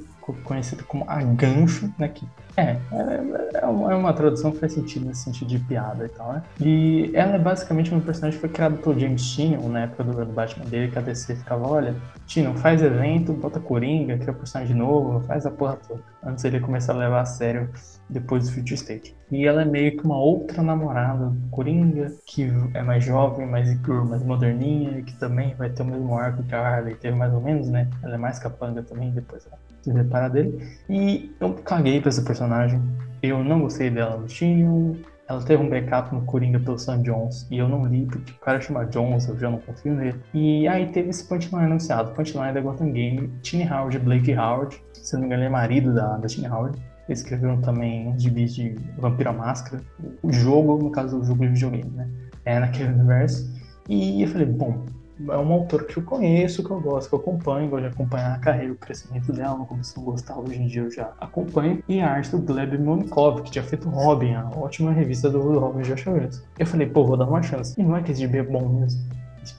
conhecida como a Gancho, né, que É, é, é, uma, é uma tradução que faz sentido nesse sentido de piada e tal, né? E ela é basicamente uma personagem que foi criada pelo James Tynion na época do, Batman dele, que a DC ficava, olha, Tynion, faz evento, bota Coringa, cria personagem novo, faz a porra toda. Antes ele começar a levar a sério depois do Future State. E ela é meio que uma outra namorada do Coringa, que é mais jovem, mais impuro, mais moderninha, que também vai ter o mesmo arco que a Harley teve mais ou menos, né? Ela é mais capanga também, depois ela se separa dele. E eu caguei pra essa personagem. Eu não gostei dela no Tynion. Ela teve um backup no Coringa pelo Sam Jones e eu não li porque o cara chama Jones, eu já não confio nele. E aí teve esse punchline anunciado, punchline da Gotham Game, Tiny Howard Blake Howard, se não me engano ele é marido da, da Tiny Howard. Eles escreveram também uns gibis de Vampira Máscara, o jogo, no caso do jogo de videogame, né? É naquele universo. E eu falei, bom, é uma autora que eu conheço, que eu gosto, que eu acompanho, gosto de acompanhar a carreira, o crescimento dela, não começou a gostar, hoje em dia eu já acompanho. E a arte do Gleb Monikov, que tinha feito Robin, a ótima revista do Robin Josh Williams. Eu falei, pô, vou dar uma chance. E não é que esse gibi é bom mesmo.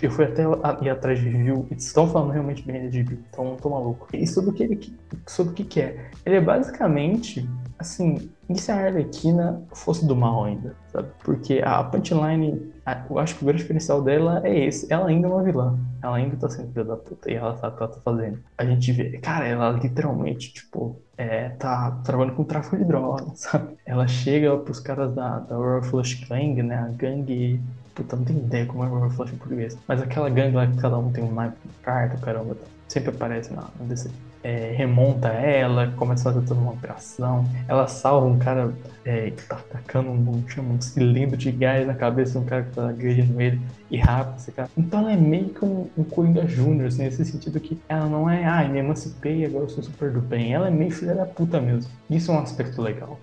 Eu fui até ir atrás de review e estão falando realmente bem de gibi, então não tô maluco. E sobre o que ele sobre o que, que é. Ele é basicamente assim, e se a Arlequina fosse do mal ainda, sabe? Porque a punchline, eu acho que o grande diferencial dela é esse. Ela ainda é uma vilã. Ela ainda tá sendo filha da puta e ela sabe o que ela tá fazendo. A gente vê, cara, ela literalmente, tipo, é, tá trabalhando com tráfico de drogas, sabe? Ela chega pros caras da, da Royal Flush Gang, né? A gangue Puta, não tenho ideia como é o Flash em português. Mas aquela gangue lá que cada um tem um naipe de carta, caramba, sempre aparece na, na DC é, remonta ela, começa a fazer toda uma operação. Ela salva um cara é, que tá atacando um, chama, um cilindro de gás na cabeça de um cara que tá agredindo ele e rápido esse cara. Então ela é meio que um, um Coringa Júnior, assim, nesse sentido que ela não é, ai, ah, me emancipei, agora eu sou super do bem. Ela é meio filha da puta mesmo. Isso é um aspecto legal.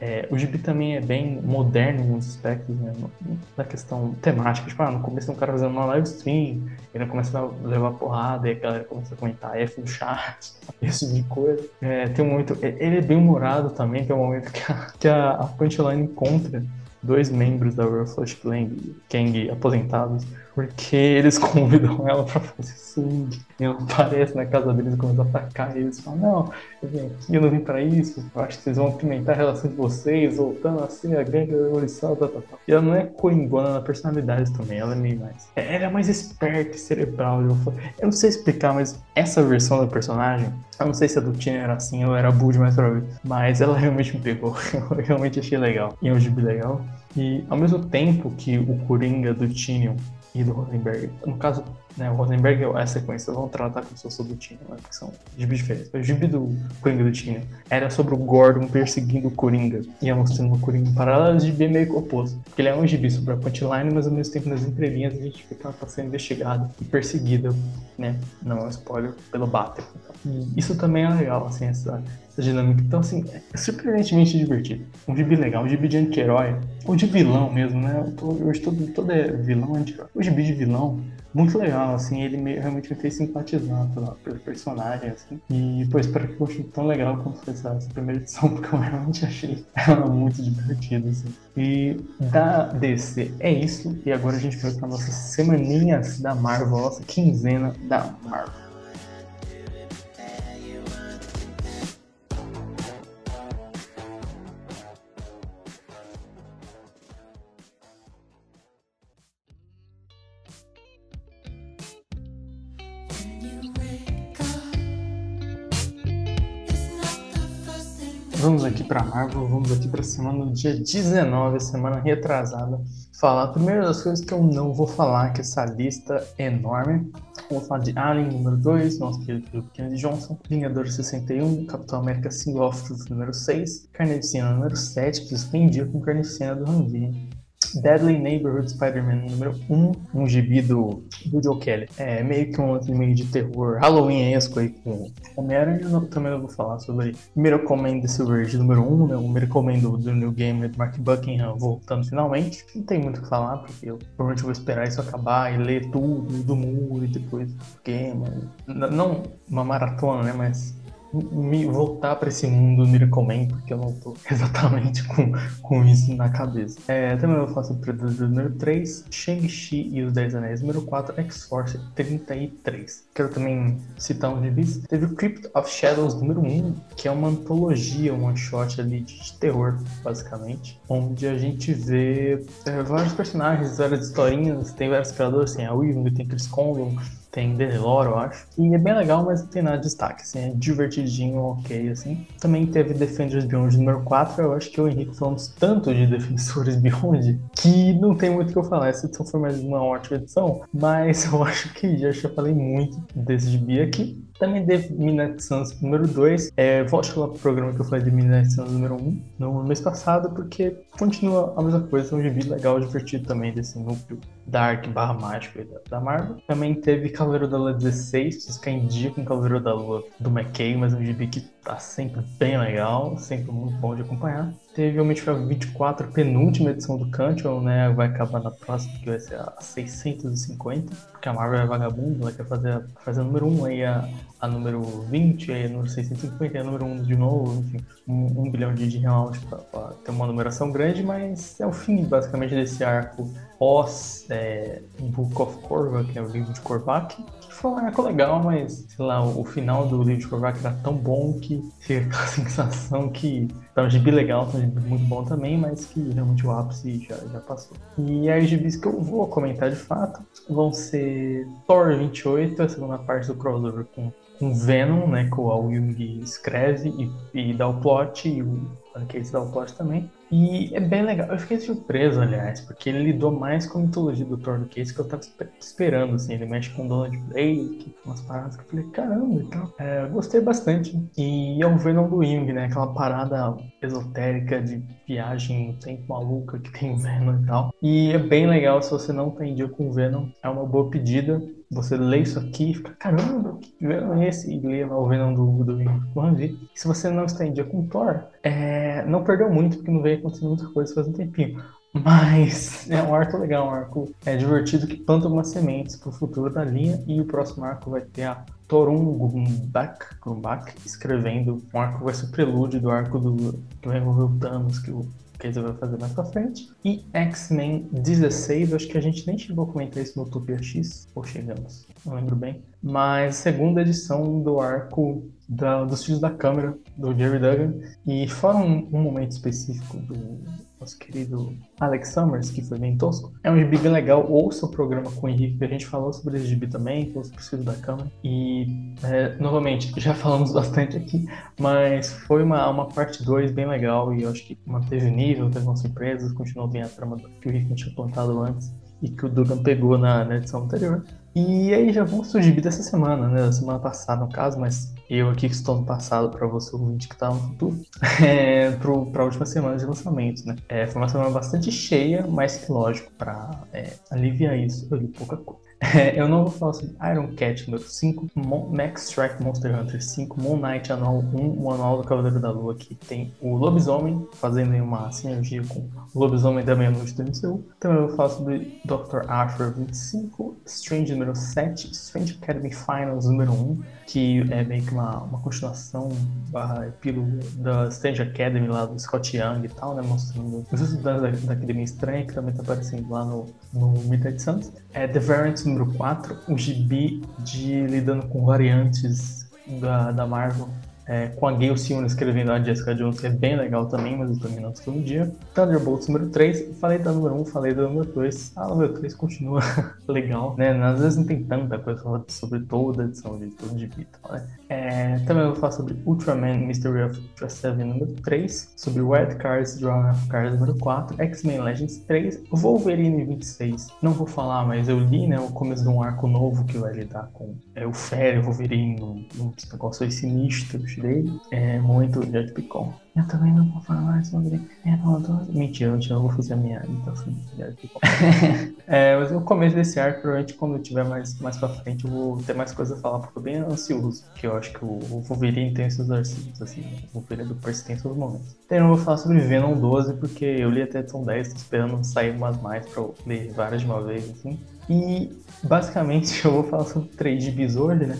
É, o gibi também é bem moderno em muitos aspectos, né? Na questão temática. Tipo, ah, no começo tem um cara fazendo uma live stream, ele começa a levar porrada, e a galera começa a comentar F no chat, esse tipo de coisa. É, tem um momento. Ele é bem humorado também, tem um momento que a, que a, a Punchline encontra dois membros da Royal Flush Gang, Gang aposentados, porque eles convidam ela pra fazer swing. E ela aparece na casa deles e começa a atacar eles. Fala, não, eu vim aqui, eu não vim pra isso. Eu acho que vocês vão pimentar a relação de vocês, voltando a evolução, tal, tal, tal. E ela não é coringona na personalidade também, ela é meio mais. É, ela é mais esperta e cerebral. Eu, eu não sei explicar, mas essa versão da personagem, eu não sei se a do Tina era assim ou era Bud mais pra ver, mas ela realmente me pegou. Eu realmente achei legal. E é um gibi legal. E ao mesmo tempo que o Coringa do Tinion e do Rosenberg. No caso, né, o Rosenberg e a sequência vão tratar como se fosse do Tina, né, que são gibis diferentes. O gibi do Coringa do Tina era sobre o Gordon perseguindo o Coringa. Ia mostrando o Coringa paralelo, o gibi é meio que oposto. Porque ele é um gibi sobre a punchline, mas ao mesmo tempo nas entrelinhas a gente fica tá sendo investigado e perseguido, né? Não é um spoiler, pelo Bater. E isso também é legal, assim, essa, essa dinâmica. Então, assim, é surpreendentemente divertido. Um gibi legal, um gibi de anti-herói, ou de vilão mesmo, né? Hoje todo, todo é vilão, anti-herói. O gibi de vilão, muito legal, assim, ele me, realmente me fez simpatizar pelo personagem, assim. E, pô, espero que continue tão legal quanto foi essa, essa, primeira edição, porque eu realmente achei ela muito divertida, assim. E da DC é isso, e agora a gente vai para nossas semaninhas da Marvel, nossa quinzena da Marvel. Vamos aqui para Marvel, vamos aqui para semana do dia 19, semana retrasada. Falar primeiro das coisas que eu não vou falar, que essa lista é enorme. Vou falar de Alien número 2, nosso querido Kennedy Johnson, Vingador 61, Capitão América Single of Truth número 6, Carnificina número 7, que suspendia com Carnificina do Ranvini. Deadly Neighborhood Spider-Man número 1, um gibi do, do Joe Kelly. É meio que um meio de terror Halloween-esco aí com Homem-Aranha. Eu também não vou falar sobre Miracle Man The Silver Age número 1, né? o Miracle Man do, do New Game do Mark Buckingham voltando finalmente. Não tem muito o que falar, porque eu provavelmente vou esperar isso acabar e ler tudo do muro e depois game. Não uma maratona, né? Mas me voltar para esse mundo Miracle Man, porque eu não tô exatamente com, com isso na cabeça. É, também eu faço o número 3, Shang-Chi e os 10 Anéis número 4, X-Force 33. Quero também citar um gibis. Teve o Crypt of Shadows número 1, que é uma antologia, um one-shot ali de terror, basicamente, onde a gente vê é, vários personagens, várias historinhas, tem vários criadores, tem a Weaving, tem Chris Condon, tem Delore, eu acho. E é bem legal, mas não tem nada de destaque, assim, é divertidinho, ok, assim. Também teve Defenders Beyond número 4, eu acho que o Henrique falamos tanto de Defensores Beyond que não tem muito o que eu falar. Essa edição foi mais uma ótima edição, mas eu acho que já, já falei muito desse gibi aqui. Também teve Midnight Suns número 2. É, volte lá pro programa que eu falei de Midnight Suns número 1 no mês passado, porque continua a mesma coisa, um gibi legal, divertido também desse núcleo Dark barra mágico da Marvel. Também teve Cavaleiro da Lua 16, preciso ficar em dia com Cavaleiro da Lua do McKay, mas é um gibi que tá sempre bem legal, sempre muito bom de acompanhar. Teve o Homem 24, penúltima edição do Cantwell, né? Vai acabar na próxima, que vai ser a 650, porque a Marvel é vagabundo, ela quer fazer, fazer a número 1, aí a, a número 20, aí a número 650, aí a número 1 de novo, enfim, um, um bilhão de, de reais para ter uma numeração grande, mas é o fim, basicamente, desse arco pós é, Book of Korva, que é o livro de Korvac, que foi um arco legal, mas, sei lá, o, o final do livro de Korvac era tão bom que fica aquela sensação que tá um gibi legal, tá muito bom também, mas que realmente o ápice já, já passou. E as gibis que eu vou comentar de fato vão ser Thor 28, a segunda parte do crossover com com Venom, né, que o Jung escreve e, e dá o plot, e o Case dá o plot também. E é bem legal. Eu fiquei surpreso, aliás, porque ele lidou mais com a mitologia do Thor do que isso que eu tava esperando, assim. Ele mexe com Donald Blake, umas paradas que eu falei, caramba, então. É, gostei bastante. E é o Venom do Jung, né? Aquela parada esotérica de viagem tempo maluca que tem o Venom e tal. E é bem legal se você não tem dia com o Venom. É uma boa pedida você lê isso aqui e fica, caramba, que Venom é esse? E lê o Venom do, do, do Se você não está em dia com Thor, é, não perdeu muito, porque não veio acontecendo muita coisa faz um tempinho. Mas é um arco legal, um arco é divertido que planta algumas sementes para o futuro da linha. E o próximo arco vai ter a Torun Grumbach, Grumbach escrevendo um arco vai ser o prelúdio do arco do, que vai envolver o Thanos, que o que ele vai fazer mais pra frente. E X-Men 16, acho que a gente nem chegou a comentar isso no Utopia X, ou chegamos, não lembro bem. Mas segunda edição do arco da, dos Filhos da Câmara, do Jerry Duggan. E fora um, um momento específico do nosso querido Alex Summers, que foi bem tosco. É um gibi bem legal. Ouça o programa com o Henrique, que a gente falou sobre esse gibi também, falou sobre o da Câmara. E, é, novamente, já falamos bastante aqui, mas foi uma, uma parte 2 bem legal e eu acho que manteve nível, teve umas surpresas, continuou bem a trama que o Henrique tinha plantado antes e que o Dugan pegou na, na edição anterior. E aí já vamos pro gibi dessa semana, né? Semana passada, no caso, mas eu aqui que estou no passado para você ouvinte que está no futuro, é, para a última semana de lançamento, né? É, foi uma semana bastante cheia, mas que lógico, para é, aliviar isso, eu li pouca coisa. Eu não vou falar sobre Iron Cat número 5, Mon Max Strike Monster Hunter 5, Moon Knight Anual 1, o Anual do Cavaleiro da Lua, que tem o Lobisomem, fazendo uma sinergia com o Lobisomem da Meia-Noite do MCU. Também eu vou falar sobre Dr. Arthur 25, Strange número 7, Strange Academy Finals número 1, que é meio que uma, uma continuação da Strange Academy lá do Scott Young e tal, né? Mostrando os estudantes da, da Academia Estranha, que também tá aparecendo lá no, no Midnight Suns. É The Variant número 4, um gibi de lidando com variantes da, da Marvel é, com a Gail Simon escrevendo a Jessica Jones, que é bem legal também, mas eu também não estou no dia. Thunderbolts número 3, falei da número 1, falei da número 2. A número 3 continua legal, né? Às vezes não tem tanta coisa sobre toda a edição de todo de Vital, né? É, também vou falar sobre Ultraman Mystery of Ultra 7 número 3, sobre Red Cards Drawing of Cards número 4, X-Men Legends 3, Wolverine 26. Não vou falar, mas eu li né, o começo de um arco novo que vai lidar com é, o Féreo, Wolverine, um, um negócio sinistros dele. É muito Jet Picon. Eu também não vou falar sobre Heródoto. Mentira, eu não vou fazer a minha imitação de Jet Picon. é, mas no começo desse arco, provavelmente quando eu tiver mais, mais pra frente, eu vou ter mais coisa a falar, porque eu tô bem ansioso. Porque eu acho que o, o Wolverine tem seus arcivos, assim. O Wolverine do Percy tem seus momentos. Então eu não vou falar sobre Venom 12, porque eu li até a edição 10, tô esperando sair umas mais pra eu ler várias de uma vez, assim. E basicamente eu vou falar sobre três gibis hoje, né?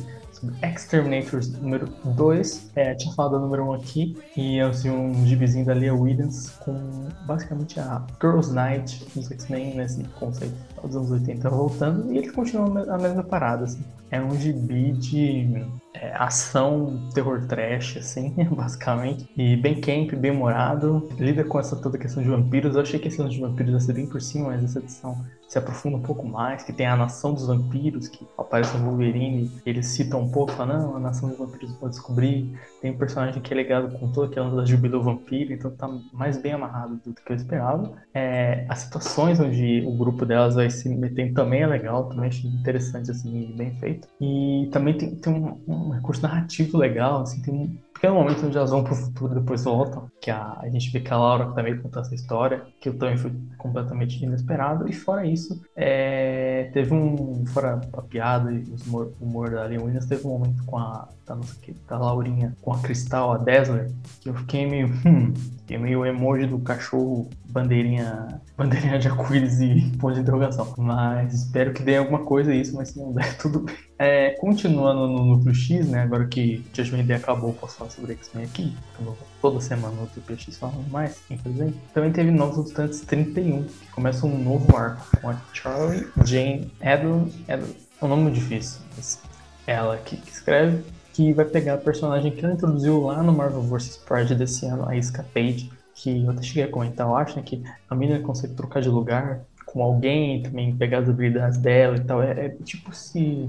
Exterminators número 2. É, tinha falado do número 1 um aqui, e é assim, um gibizinho da Leah Williams com basicamente a Girls Night dos X-Men, nesse conceito dos anos 80 voltando, e ele continua a mesma parada, assim. É um gibi de é, ação, terror trash, assim, basicamente. E bem camp, bem humorado. Lida com essa toda questão de vampiros. Eu achei que a questão de vampiros ia ser bem por cima, mas essa edição se aprofunda um pouco mais, que tem a nação dos vampiros, que aparece no Wolverine, eles citam um pouco, falam, não, a nação dos vampiros pode descobrir, tem um personagem que é legado com toda aquela da Jubileu Vampiro, então tá mais bem amarrado do que eu esperava. É, as situações onde o grupo delas vai se meter também é legal, também achei interessante, assim, bem feito. E também tem, tem um, um recurso narrativo legal, assim, tem um pequeno momento onde elas vão pro futuro e depois voltam, que a, a gente vê que a Laura também conta essa história, que eu também fui completamente inesperado, e fora isso, é, teve um, fora a piada e o humor, humor da Williams, teve um momento com a, da, nossa, Laurinha, com a Cristal, a Dazzler, que eu fiquei meio, hum, fiquei meio emoji do cachorro bandeirinha, bandeirinha de arco-íris e ponto de interrogação. Mas espero que dê alguma coisa isso, mas se não der, tudo bem. É, continuando no Núcleo X, né? Agora que Judgment Day acabou, posso falar sobre X-Men aqui. Então, toda semana no Núcleo X falando mais, infelizmente. Também teve Novos Mutantes 31, que começa um novo arco com a Charlie Jane. Edlund é um nome difícil, mas ela que, que escreve. Que vai pegar a personagem que ela introduziu lá no Marvel vs. Pride desse ano, a Escapade, que eu até cheguei a comentar, eu acho, né, que a menina consegue trocar de lugar com alguém, também pegar as habilidades dela e tal. É, é tipo se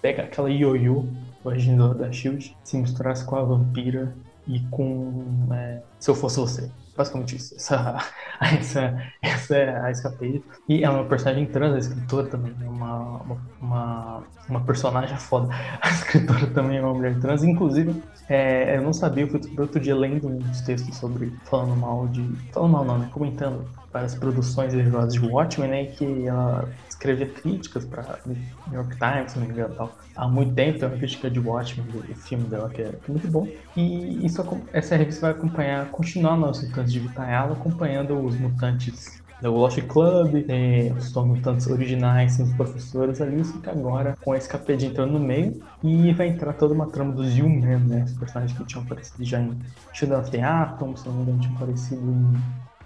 pega aquela ioiô, o da Shield, se misturasse com a vampira e com é, Se Eu Fosse Você. Basicamente isso. Essa, essa, essa é a escapeira. E é uma personagem trans, a escritora também. É uma, uma, uma personagem foda. A escritora também é uma mulher trans. Inclusive, é, eu não sabia, eu fui outro dia lendo uns textos sobre. falando mal de. falando mal não, né? Comentando várias produções derivadas de Watchmen, né? Que ela escrevia críticas para New York Times, não me engano, tal. há muito tempo, tem uma crítica de Watchmen, do filme dela, que é muito bom. E isso, essa revista vai acompanhar, continuar nossos mutantes de Vitayala, acompanhando os mutantes do Lost Club, tem os mutantes originais, os professores ali, isso que agora com a escapede entrando no meio e vai entrar toda uma trama dos Human, né? Os personagens que tinham aparecido já em Children of the Atom, se não me engano, tinham aparecido em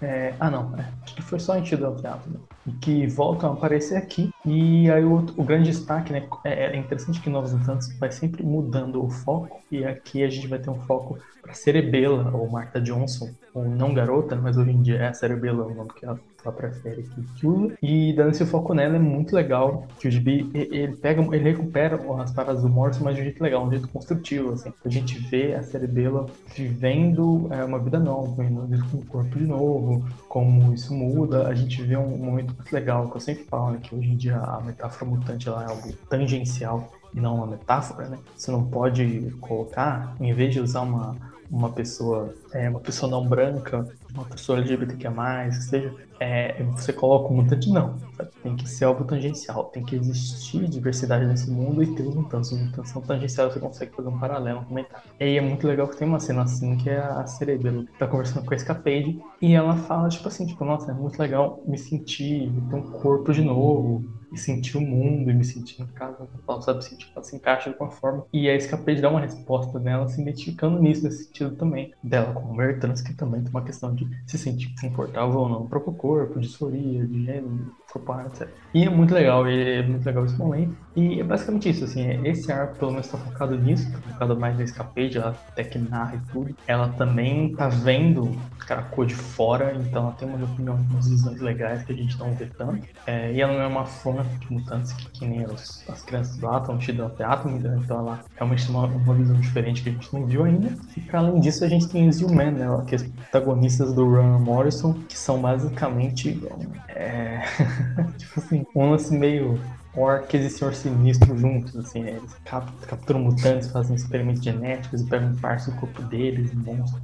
é, ah, não, é, acho que foi só em Tio Teatro, né? E que voltam a aparecer aqui. E aí o, o grande destaque, né? É, é interessante que Novos Mutantes vai sempre mudando o foco. E aqui a gente vai ter um foco para Cerebela, ou Martha Johnson, ou não garota, mas hoje em dia é a Cerebela, o nome que ela ela prefere que usa. E dando esse foco nela é muito legal. Que o Gibi, ele pega, ele recupera as paradas do Morrison, mas de um jeito legal, um jeito construtivo, assim. A gente vê a Cerebela vivendo é, uma vida nova, vivendo com o corpo de novo, como isso muda. A gente vê um momento muito legal, que eu sempre falo, né, que hoje em dia a metáfora mutante ela é algo tangencial e não uma metáfora, né? Você não pode colocar, em vez de usar uma, uma pessoa, é, uma pessoa não branca, uma pessoa LGBTQ+, seja, é, você coloca um mutante, não. Sabe? Tem que ser algo tangencial, tem que existir diversidade nesse mundo e ter os mutantes. Os mutantes são tangenciais, você consegue fazer um paralelo, um comentário. E é muito legal que tem uma cena assim, que é a Cerebelo que tá conversando com a Escapade, e ela fala, tipo assim, tipo, nossa, é muito legal me sentir, ter um corpo de novo, e sentir o mundo e me sentir em casa, sabe? Sentir que ela se encaixa de alguma forma. E a Escapade dá uma resposta dela se identificando nisso, nesse sentido também. Dela como mulher trans, que também tem uma questão de se sentir confortável ou não no próprio corpo, disforia, de gênero, corporal, etc. E é muito legal, é muito legal esse momento. E é basicamente isso, assim, esse arco pelo menos está focado nisso, tá focado mais na Escapade, ela até que narra e tudo. Ela também tá vendo Caracol de fora, então ela tem uma opinião, umas visões legais que a gente não vê tanto. É, e ela não é uma fã de mutantes que, que nem os, as crianças lá estão tido no teatro, então ela realmente tem uma, uma visão diferente que a gente não viu ainda. E para além disso, a gente tem os U-Men, né, que é os protagonistas do Run Morrison, que são basicamente. É, tipo assim, um lance meio orques e senhor sinistro juntos, assim, né? Eles capturam mutantes, fazem experimentos genéticos pegam parte do corpo deles, monstros,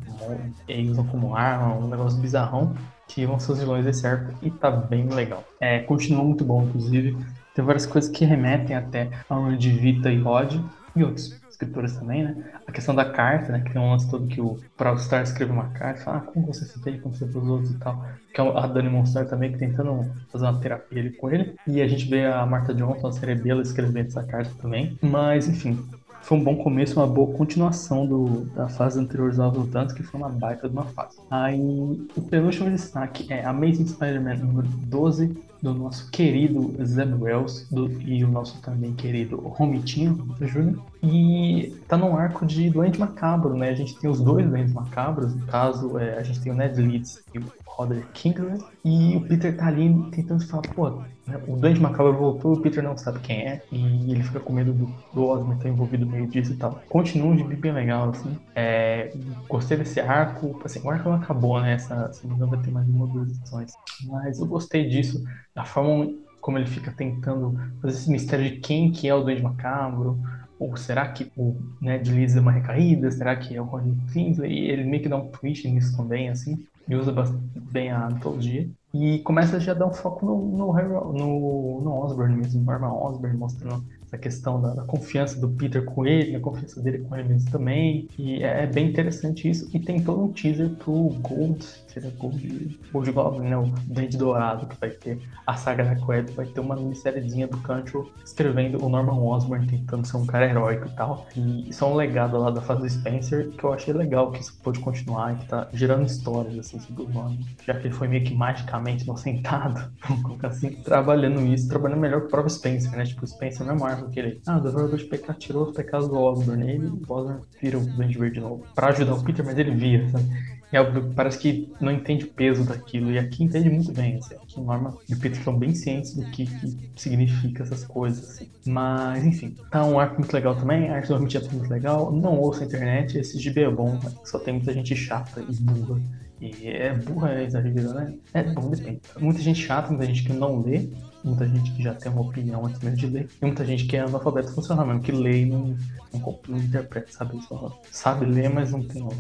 e usam como arma, um negócio bizarrão, que vão ser os vilões desse arco e tá bem legal. É, continua muito bom, inclusive. Tem várias coisas que remetem até a de Vita e Rod e outros escrituras também, né? A questão da carta, né? Que tem um lance todo que o Proudstar escreve uma carta e fala, ah, como você se fez, como você pros outros e tal. Que é a Dani Monstar também, que tentando fazer uma terapia ali com ele. E a gente vê a Martha Johnson, a Cerebela, escrevendo essa carta também. Mas, enfim, foi um bom começo, uma boa continuação do, da fase anterior Novos Mutantes, que foi uma baita de uma fase. Aí, o penúltimo destaque é Amazing Spider-Man número 12, do nosso querido Zeb Wells do, e o nosso também querido Romitinho Jr. E tá num arco de Doente Macabro, né? A gente tem os dois Doentes Macabros, no caso, é, a gente tem o Ned Leeds e o Roderick Kingsley, e o Peter tá ali tentando falar, pô, né, o Doente Macabro voltou, o Peter não sabe quem é, e ele fica com medo do, do Osmer estar envolvido no meio disso e tal. Continua um gibi bem legal, assim. É, gostei desse arco, assim, o arco não acabou, né? Essa, se não vai ter mais uma ou duas edições. Mas eu gostei disso, da forma como ele fica tentando fazer esse mistério de quem que é o Doente Macabro, ou será que o Ned Leeds é uma recaída? Será que é o Ronnie Kingsley? Ele meio que dá um twist nisso também, assim e usa bem a antologia. E começa já a dar um foco no, no, no, no Osborne mesmo, Norman Osborne, mostrando essa questão da, da, confiança do Peter com ele, a confiança dele com ele mesmo também. E é, é bem interessante isso. E tem todo um teaser pro Gold, seria Gold, Gold Goblin, né? O Dente Dourado, que vai ter a saga da Web, vai ter uma minissériezinha do Control escrevendo o Norman Osborn tentando ser um cara heróico e tal. E isso é um legado lá da fase do Spencer que eu achei legal que isso pode continuar que tá gerando histórias assim sobre o Norman. Já que ele foi meio que magicamente inocentado, vamos colocar assim, trabalhando isso, trabalhando melhor que o próprio Spencer, né? Tipo, o Spencer não é Marvel que ele. Ah, o Devorador de Pecado tirou os pecados do Osborn. E o Osborn vira o Duende Verde de novo. Pra ajudar o Peter, mas ele vira, sabe? É, parece que não entende o peso daquilo. E aqui entende muito bem. Assim. Aqui Norma e o Peter estão bem cientes do que, que significa essas coisas. Assim. Mas, enfim, tá um arco muito legal também. A arte do muito legal. Não ouça a internet. Esse GB é bom. Só tem muita gente chata e burra. E é burra, é exagero, né? É bom, depende. Muita gente chata, muita gente que não lê muita gente que já tem uma opinião antes mesmo de ler, e muita gente que é analfabeto funcional mesmo, que lê e não, não, não interpreta, sabe? Só sabe ler, mas não tem uma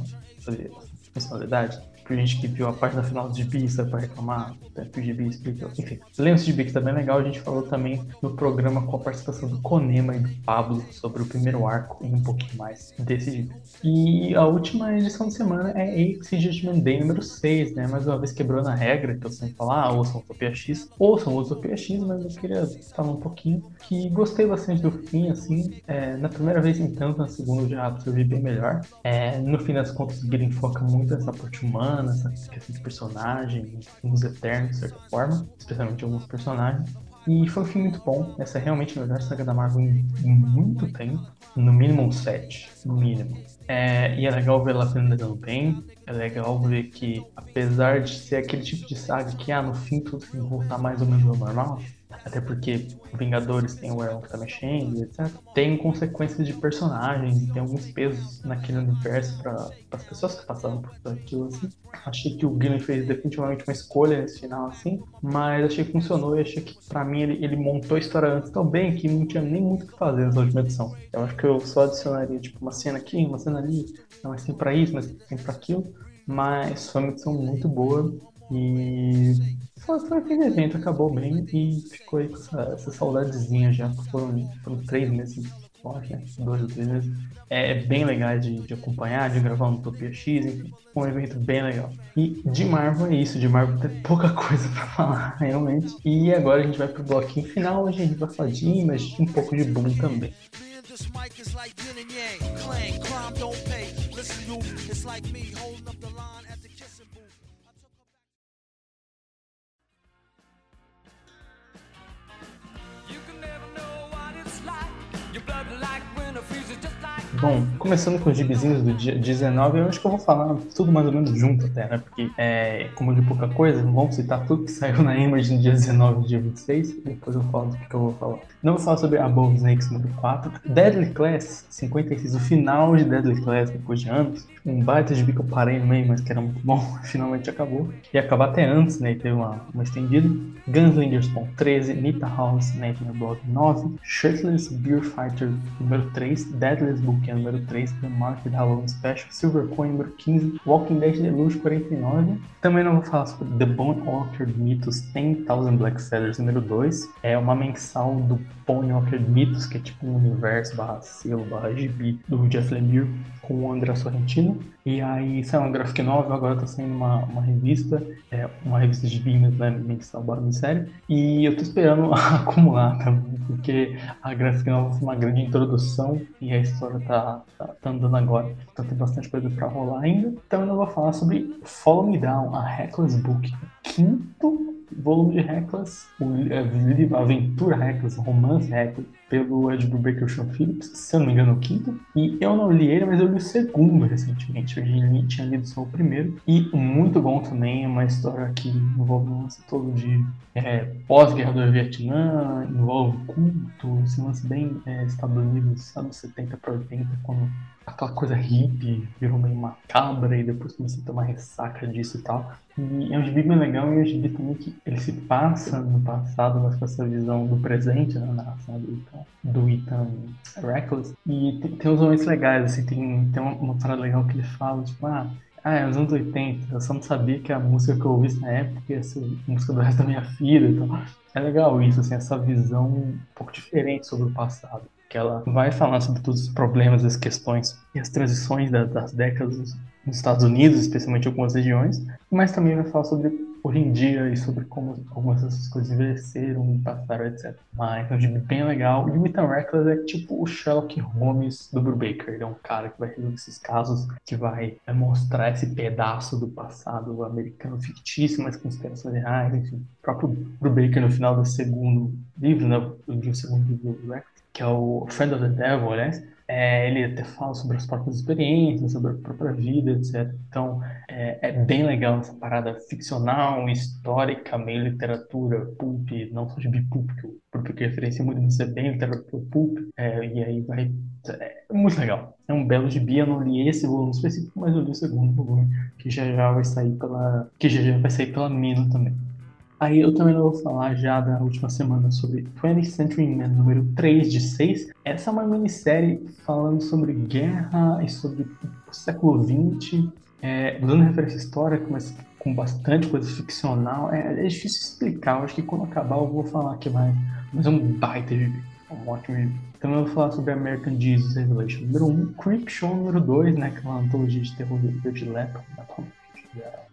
funcionalidade por gente que viu a parte da final do gibi, sabe, pra reclamar, até que o explica. Enfim, lendo esse gibi que tá bem legal, a gente falou também no programa com a participação do Conema e do Pablo sobre o primeiro arco e um pouquinho mais desse gibi. E a última edição de semana é Axe Judgment Day número 6, né? Mais uma vez quebrando a regra que eu sempre falo, ah, ouçam Utopia X, ouçam Utopia X, mas eu queria falar um pouquinho que gostei bastante do fim, assim, é, na primeira vez em tanto, na segunda já absorvi bem melhor. É, no fim das contas, o Gideon foca muito nessa parte humana, humana, essa questão de personagem, uns eternos, de certa forma, especialmente alguns personagens. E foi um filme muito bom. Essa é realmente a melhor saga da Marvel em, muito tempo. No mínimo um. No mínimo. É, e é legal ver ela finalizando bem. É legal ver que, apesar de ser aquele tipo de saga que, ah, no fim tudo voltar mais ou menos ao normal, até porque Vingadores tem o Elon que tá mexendo, etc. Tem consequências de personagens, tem alguns pesos naquele universo para as pessoas que passaram por aquilo, assim. Achei que o Gillen fez definitivamente uma escolha nesse final, assim, mas achei que funcionou e achei que, para mim, ele, ele montou a história antes tão bem que não tinha nem muito o que fazer nessa última edição. Eu acho que eu só adicionaria, tipo, uma cena aqui, uma cena ali, não é assim pra isso, mas tem pra aquilo. Mas foi uma edição muito boa e foi, foi aquele evento, acabou bem e ficou aí com essa, essa saudadezinha já. Foram, foram três meses, acho, né? Dois ou três meses. É, é bem legal de, de, acompanhar, de gravar no Utopia X, enfim. Um evento bem legal. E de Marvel é isso, de Marvel tem pouca coisa pra falar, realmente. E agora a gente vai pro bloquinho final, a gente vai falar de Image um pouco de Boom também. This mic is like yin and yang, clang, crime don't pay. Listen, you, it's like me holding up Bom, começando com os gibizinhos do dia 19, eu acho que eu vou falar tudo mais ou menos junto até, né? Porque, é, como de pouca coisa, vamos citar tudo que saiu na Image no dia 19 e dia 26, depois eu falo do que, eu vou falar. Não vou falar sobre Above Snakes número 4. Deadly Class 56, o final de Deadly Class depois de anos. Um baita de que eu parei no meio, mas que era muito bom, finalmente acabou. E acabar até antes, né? E teve uma, uma estendida. Gunslingers Spawn 13, Nita House, Nightmare Blog 9, Shirtless Beer Fighter número 3, Deadless Book número 3, The Market Halloween Special, Silver Coin número 15, Walking Dead Deluxe 49. Também não vou falar sobre The Bone Orchard Mythos 10,000 Black Feathers número 2. É uma mensal do Pony Orchard Mythos, que é tipo um universo barra selo barra gibi do Jeff Lemire com o André Sorrentino. E aí saiu um graphic novel, agora tá saindo uma, uma revista, é, uma revista de Beamers, né, mensal barra de série. E eu tô esperando acumular também, porque a graphic novel foi uma grande introdução e a história tá, tá, tá andando agora. Então tem bastante coisa pra rolar ainda. Então eu vou falar sobre Follow Me Down, a Reckless Book, quinto volume de Reckless, o livro Aventura Reckless, Romance Reckless, pelo Ed Brubaker Sean Phillips, se eu não me engano, o quinto. E eu não li ele, mas eu li o segundo recentemente. Eu tinha lido só o primeiro. E muito bom também, é uma história que envolve um lance todo de é, pós-guerra do Vietnã, envolve culto, esse lance bem é, Estados Unidos, anos 70 para 80, quando aquela coisa hippie virou meio macabra e depois comecei a tomar ressaca disso e tal. E é um gibi bem legal e é um gibi também que ele se passa no passado, mas com essa visão do presente, né, na narração do Ethan, do Ethan Reckless. E tem, tem uns momentos legais, assim, tem, tem uma, parada legal que ele fala, tipo, ah, ah, é nos anos 80, eu só não sabia que a música que eu ouvi na época ia ser música do resto da minha vida. Então, é legal isso, assim, essa visão um pouco diferente sobre o passado que ela vai falar sobre todos os problemas, as questões e as transições das, das décadas nos Estados Unidos, especialmente algumas regiões, mas também vai falar sobre hoje em dia e sobre como algumas dessas coisas envelheceram, passaram, etc. Mas é um gibi bem legal. E o Ethan Reckless é tipo o Sherlock Holmes do Brubaker. Ele é um cara que vai resolver esses casos, que vai mostrar esse pedaço do passado americano fictício, mas com inspirações reais, enfim. O próprio Brubaker, no final do segundo livro, né, do segundo livro do Reckless, que é o Friend of the Devil, aliás, é, ele até fala sobre as próprias experiências, sobre a própria vida, etc. Então, é, é, bem legal essa parada ficcional, histórica, meio literatura, pulp, não só de bipulp, que o pulp que referencia muito, mas é bem literatura pulp, é, e aí vai... É muito legal. É um belo gibi, eu não li esse volume específico, mas eu li o segundo volume, que já já vai sair pela... que já já vai sair pela Mino também. Aí eu também vou falar já da última semana sobre 20th Century Man número 3 de 6. Essa é uma minissérie falando sobre guerra e sobre o século XX, é, usando referência histórica, mas com bastante coisa ficcional. É, é, difícil explicar, eu acho que quando acabar eu vou falar aqui mais. Mas é um baita de um ótimo gibi. Também vou falar sobre American Jesus Revelation número 1, Creep Show número 2, né, que é uma antologia de terror de Lepo,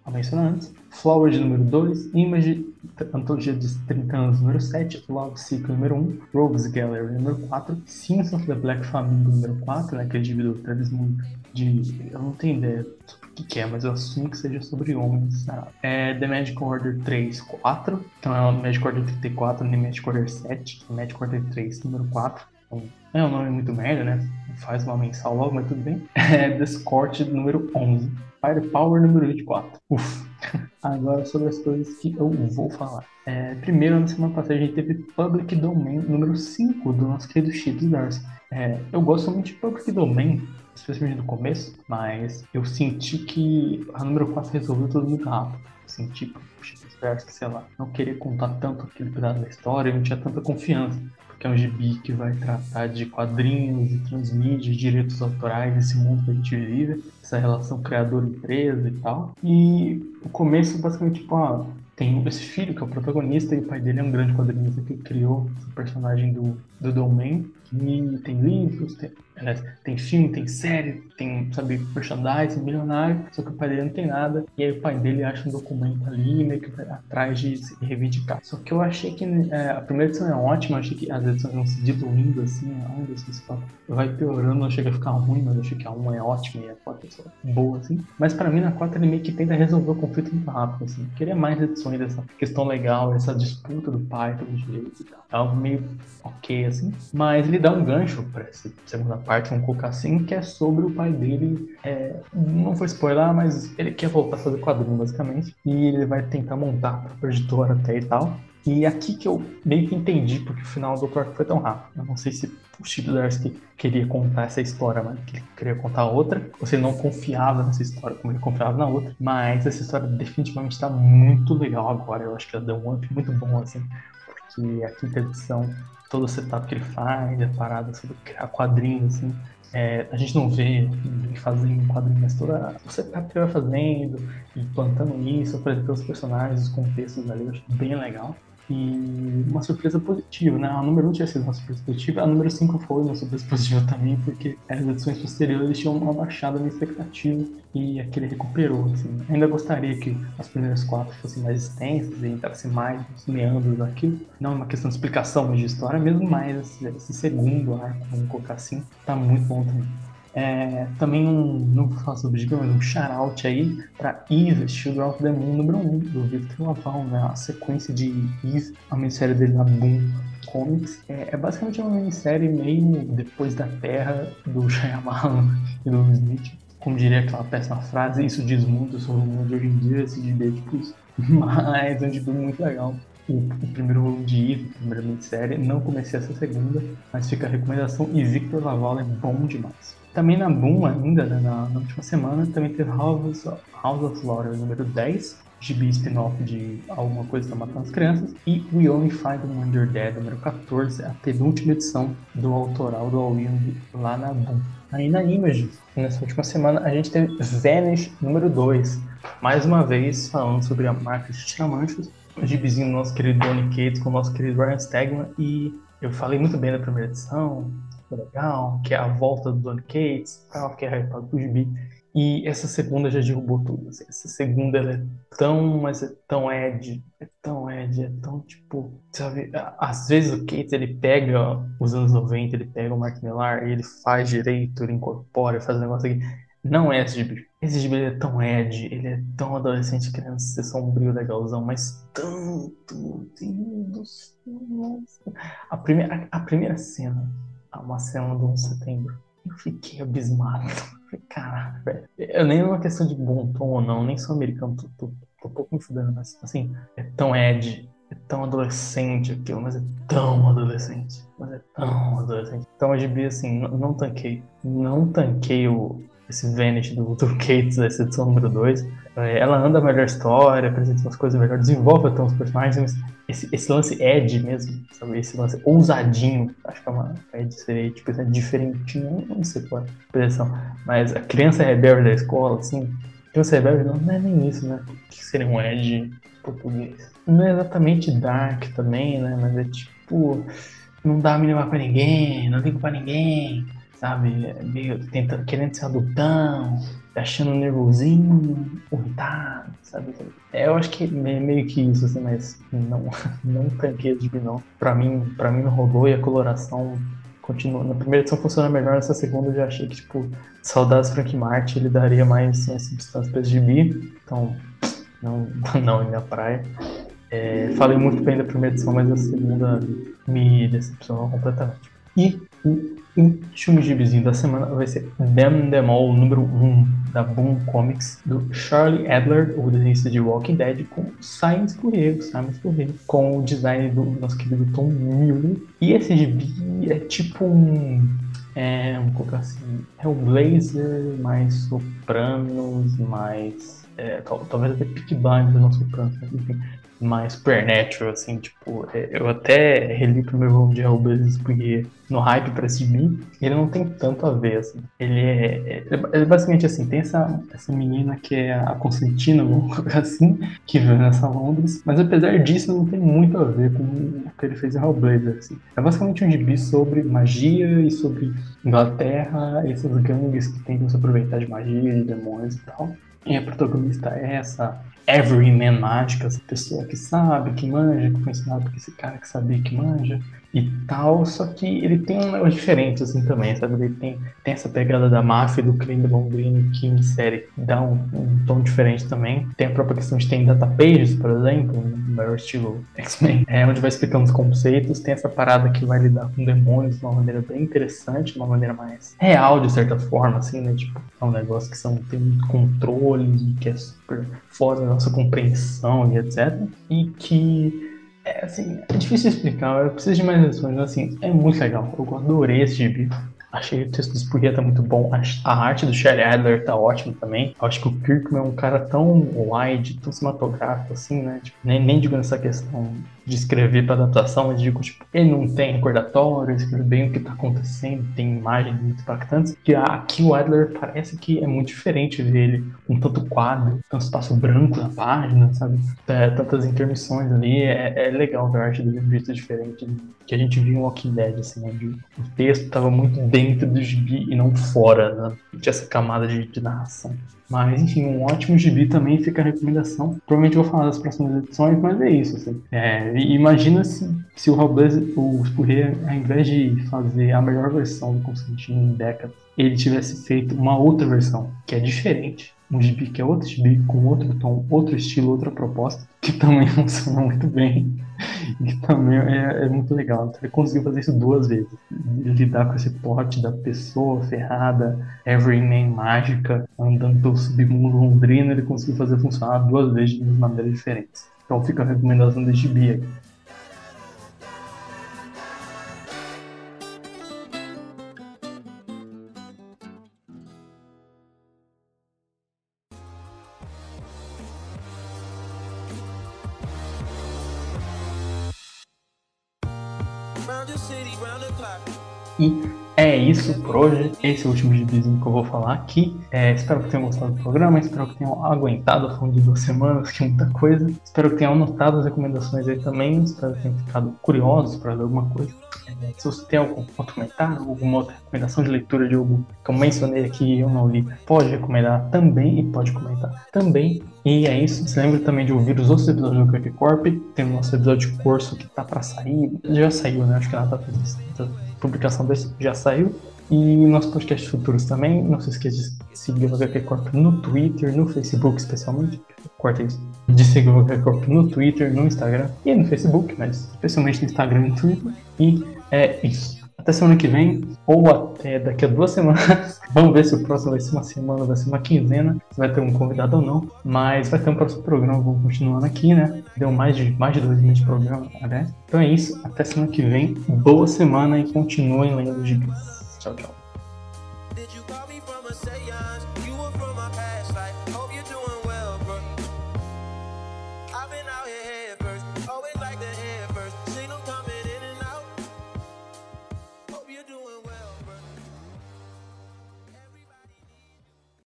a mencionar antes. Flower de número 2, Image, Antologia dos 30 anos número 7, Love Cycle número 1, Rogues Gallery número 4, Sins of the Black Family número 4, né, que é dividido muito de. Eu não tenho ideia sobre o que, que é, mas eu assumo que seja sobre homens. Tá? É The Magic Order 3, 4, então é o Magic Order 34, nem Magic Order 7, é Magic Order 3, número 4. Então, é um nome muito merda, né? Faz uma mensal logo, mas tudo bem. É The número 11. Firepower número 24. Uf. Agora sobre as coisas que eu vou falar. É, primeiro, na semana passada, a gente teve Public Domain número 5 do nosso querido Cheetos Darcy. É, eu gosto muito de Public Domain, especialmente no começo, mas eu senti que a número 4 resolveu tudo muito rápido. Senti, tipo, Cheetos Darcy, que sei lá, não queria contar tanto aquele pedaço da história, não tinha tanta confiança que é um gibi que vai tratar de quadrinhos e transmídia, direitos autorais, esse mundo que a gente vive, essa relação criador-empresa e tal. E o começo, basicamente, tipo, ah, tem esse filho que é o protagonista e o pai dele é um grande quadrinista que criou o personagem do, do Domain. E tem livros, tem, Aliás, tem filme, tem série, tem, sabe, merchandising, milionário, só que o pai dele não tem nada. E aí o pai dele acha um documento ali, meio que vai atrás de se reivindicar. Só que eu achei que é, a primeira edição é ótima, eu achei que as edições vão se diluindo assim, onde assim, vai piorando, não chega a ficar ruim, mas eu achei que a 1 é ótima e a 4 é boa, assim. Mas pra mim, na 4 ele meio que tenta resolver o conflito muito rápido, assim. Queria mais edições dessa questão legal, essa disputa do pai pelos direitos e tal. É algo meio ok, assim. Mas ele dá um gancho pra essa segunda parte parte, colocar assim, que é sobre o pai dele. É, não foi spoiler, mas ele quer voltar a fazer quadrinho, basicamente. E ele vai tentar montar a editora até e tal. E aqui que eu meio que entendi porque o final do Doutor foi tão rápido. Eu não sei se o Chip Darsky queria contar essa história, mas ele queria contar outra, ou se ele não confiava nessa história como ele confiava na outra. Mas essa história definitivamente está muito legal agora. Eu acho que ela deu um up muito bom, assim, porque a quinta edição todo o setup que ele faz, a parada sobre criar quadrinhos, assim. É, a gente não vê ele fazendo quadrinhos, mas toda o setup que ele vai fazendo e plantando isso, apresentando os personagens, os contextos ali, eu acho bem legal. E uma surpresa positiva, né? A número 1 tinha sido uma surpresa positiva, a número 5 foi uma surpresa positiva também, porque as edições posteriores tinham uma baixada na expectativa e aquele recuperou, assim. Ainda gostaria que as primeiras quatro fossem mais extensas e entrasse mais nos meandros daquilo. Não é uma questão de explicação de história mesmo, mas esse, esse segundo arco, vamos colocar assim, tá muito bom também. É, também um, não vou falar sobre mas um shout aí pra Eve, Children of the Moon número 1, do Victor Laval, né? A sequência de Eve, a minissérie dele na Boom Comics. É, é basicamente uma minissérie meio depois da Terra do Shyamalan e do Smith. Como diria aquela péssima frase, isso diz muito sobre o mundo de hoje em dia, esse gibi é tipo isso. Mas é um gibi muito legal o, o, primeiro volume de Eve, a primeira minissérie. Não comecei essa segunda, mas fica a recomendação. E Victor Laval é bom demais. Também na Boom, ainda, né, na, na, última semana, também teve House, House of Slaughter número 10, gibi spin-off de Alguma Coisa Está Matando as Crianças, e We Only Find Them When Dead, número 14, a penúltima edição do autoral do All lá na Boom. Aí na Image, nessa última semana, a gente teve Vanish número 2, mais uma vez falando sobre a marca de tiramanchos, o gibizinho do nosso querido Donny Cates com o nosso querido Ryan Stegman, e eu falei muito bem da primeira edição, legal, que é a volta do Don Cates, tal, que é hypado pro gibi. E essa segunda já derrubou tudo. Assim. Essa segunda ela é tão, mas é tão Ed, é tão Ed, é tão tipo, sabe? Às vezes o Cates ele pega os anos 90, ele pega o Mark Millar e ele faz direito, ele incorpora, faz um negócio aqui. Não é esse gibi. Esse gibi é tão Ed, ele é tão adolescente querendo ser sombrio, legalzão, mas tanto, Deus do céu. A primeira, a primeira cena uma cena do 1 de setembro. Eu fiquei abismado. Caralho, velho. Eu nem é uma questão de bom tom ou não, nem sou americano, tô, tô, tô um pouco me fudendo, mas assim, é tão Ed, é tão adolescente aquilo, mas é tão adolescente. Mas é tão adolescente. Então a GB, assim, não, não tanquei. Não tanquei o, esse Vanish do, do Cates, essa edição número 2. É, ela anda a melhor história, apresenta umas coisas melhores, desenvolve até uns personagens, mas esse, esse lance Ed mesmo, sabe? Esse lance ousadinho, acho que é uma Ed seria tipo é diferentinho, não sei qual é a expressão, mas a criança rebelde da escola, assim, criança rebelde não, não é nem isso, né? O que seria um Ed português? Não é exatamente dark também, né? Mas é tipo, não dá a mínima pra ninguém, não liga pra ninguém, sabe? Meio tentando, querendo ser adultão, achando nervosinho, irritado, sabe? Eu acho que é meio que isso, assim, mas não, não tanquei de não. Pra mim, pra mim não rolou e a coloração continua. Na primeira edição funciona melhor, nessa segunda eu já achei que, tipo, saudades Frank Martin, ele daria mais assim, substância pra gibi, então não, não é minha praia. É, falei muito bem da primeira edição, mas a segunda me decepcionou completamente. E o último gibizinho da semana vai ser Them Them All, número 1 da Boom Comics, do Charlie Adler, o desenhista de Walking Dead, com Simon Spurrier, Simon Spurrier, com o design do nosso querido Tom Miller. E esse gibi é tipo um é, vamos colocar assim, Hellblazer, mais Sopranos, mais. É, talvez até Peak Blinders não Sopranos, mas enfim mais supernatural, assim, tipo, é, eu até reli o primeiro volume de Hellblazer porque no hype pra gibi, ele não tem tanto a ver, assim. Ele é, é, é, basicamente assim, tem essa, essa menina que é a Constantina, assim, que vive nessa Londres, mas apesar disso não tem muito a ver com o que ele fez em Hellblazer, assim. É basicamente um gibi sobre magia e sobre Inglaterra, essas gangues que tentam se aproveitar de magia, de demônios e tal. E a protagonista é essa everyman mágica, essa pessoa que sabe, que manja, que foi ensinado por esse cara que sabia que manja e tal, só que ele tem um negócio diferente assim também, sabe? Ele tem, tem essa pegada da máfia do crime do Londrino que em série dá um, um, tom diferente também. Tem a própria questão de tem data pages, por exemplo, no maior estilo X-Men, é onde vai explicando os conceitos, tem essa parada que vai lidar com demônios de uma maneira bem interessante, de uma maneira mais real, de certa forma, assim, né? Tipo, é um negócio que são, tem muito controle, que é super fora da nossa compreensão e etc. E que é, assim, é difícil explicar, eu preciso de mais lições, mas assim, é muito legal. Eu adorei esse gibi. Achei o texto do Spurrier tá muito bom. A arte do Shelley Adler tá ótima também. Eu acho que o Kirkman é um cara tão wide, tão cinematográfico, assim, né? Tipo, nem, nem digo nessa questão de escrever para adaptação, mas digo, tipo, ele não tem recordatório, escreve bem o que tá acontecendo, tem imagens muito impactantes. Que aqui o Adler parece que é muito diferente dele, com tanto quadro, tanto espaço branco na página, sabe? É, tantas intermissões ali, é, é legal ver a arte um jeito diferente que a gente viu em Walking Dead, assim, onde o texto estava muito dentro do gibi e não fora, né? Tinha essa camada de, de narração. Mas, enfim, um ótimo gibi também fica a recomendação. Provavelmente eu vou falar das próximas edições, mas é isso. Assim. É, imagina se, se o Robles, o Spurrier, ao invés de fazer a melhor versão do Constantine em décadas, ele tivesse feito uma outra versão, que é diferente. Um gibi que é outro gibi, com outro tom, outro estilo, outra proposta, que também funciona muito bem. E também é, é, muito legal. Então, ele conseguiu fazer isso duas vezes. Lidar com esse plot da pessoa ferrada, Everyman mágica, andando pelo submundo londrino, ele conseguiu fazer funcionar duas vezes de maneiras diferentes. Então fica a recomendação desse gibi aqui. Isso por hoje. Esse é o último gibizinho que eu vou falar aqui. É, espero que tenham gostado do programa, espero que tenham aguentado, falando de duas semanas, que é muita coisa. Espero que tenham anotado as recomendações aí também. Espero que tenham ficado curiosos para ler alguma coisa. É, se você tem algum outro comentário, alguma outra recomendação de leitura de algo que eu mencionei aqui e eu não li, pode recomendar também e pode comentar também. E é isso. Se lembra também de ouvir os outros episódios do Crack Corp. Tem o nosso episódio de curso que tá para sair. Já saiu, né? Acho que na data da publicação desse já saiu. E nosso podcast futuros também. Não se esqueça de seguir o HQ Corp no Twitter, no Facebook especialmente. Corta isso. De seguir o HQ Corp no Twitter, no Instagram e no Facebook, mas especialmente no Instagram e no Twitter. E é isso. Até semana que vem, ou até daqui a duas semanas. Vamos ver se o próximo vai ser uma semana, vai ser uma quinzena, se vai ter um convidado ou não. Mas vai ter um próximo programa, vamos continuando aqui, né? Deu mais de, mais de dois meses de programa, aliás. Então é isso, até semana que vem. Boa semana e continuem lendo os gibis. Ciao ciao.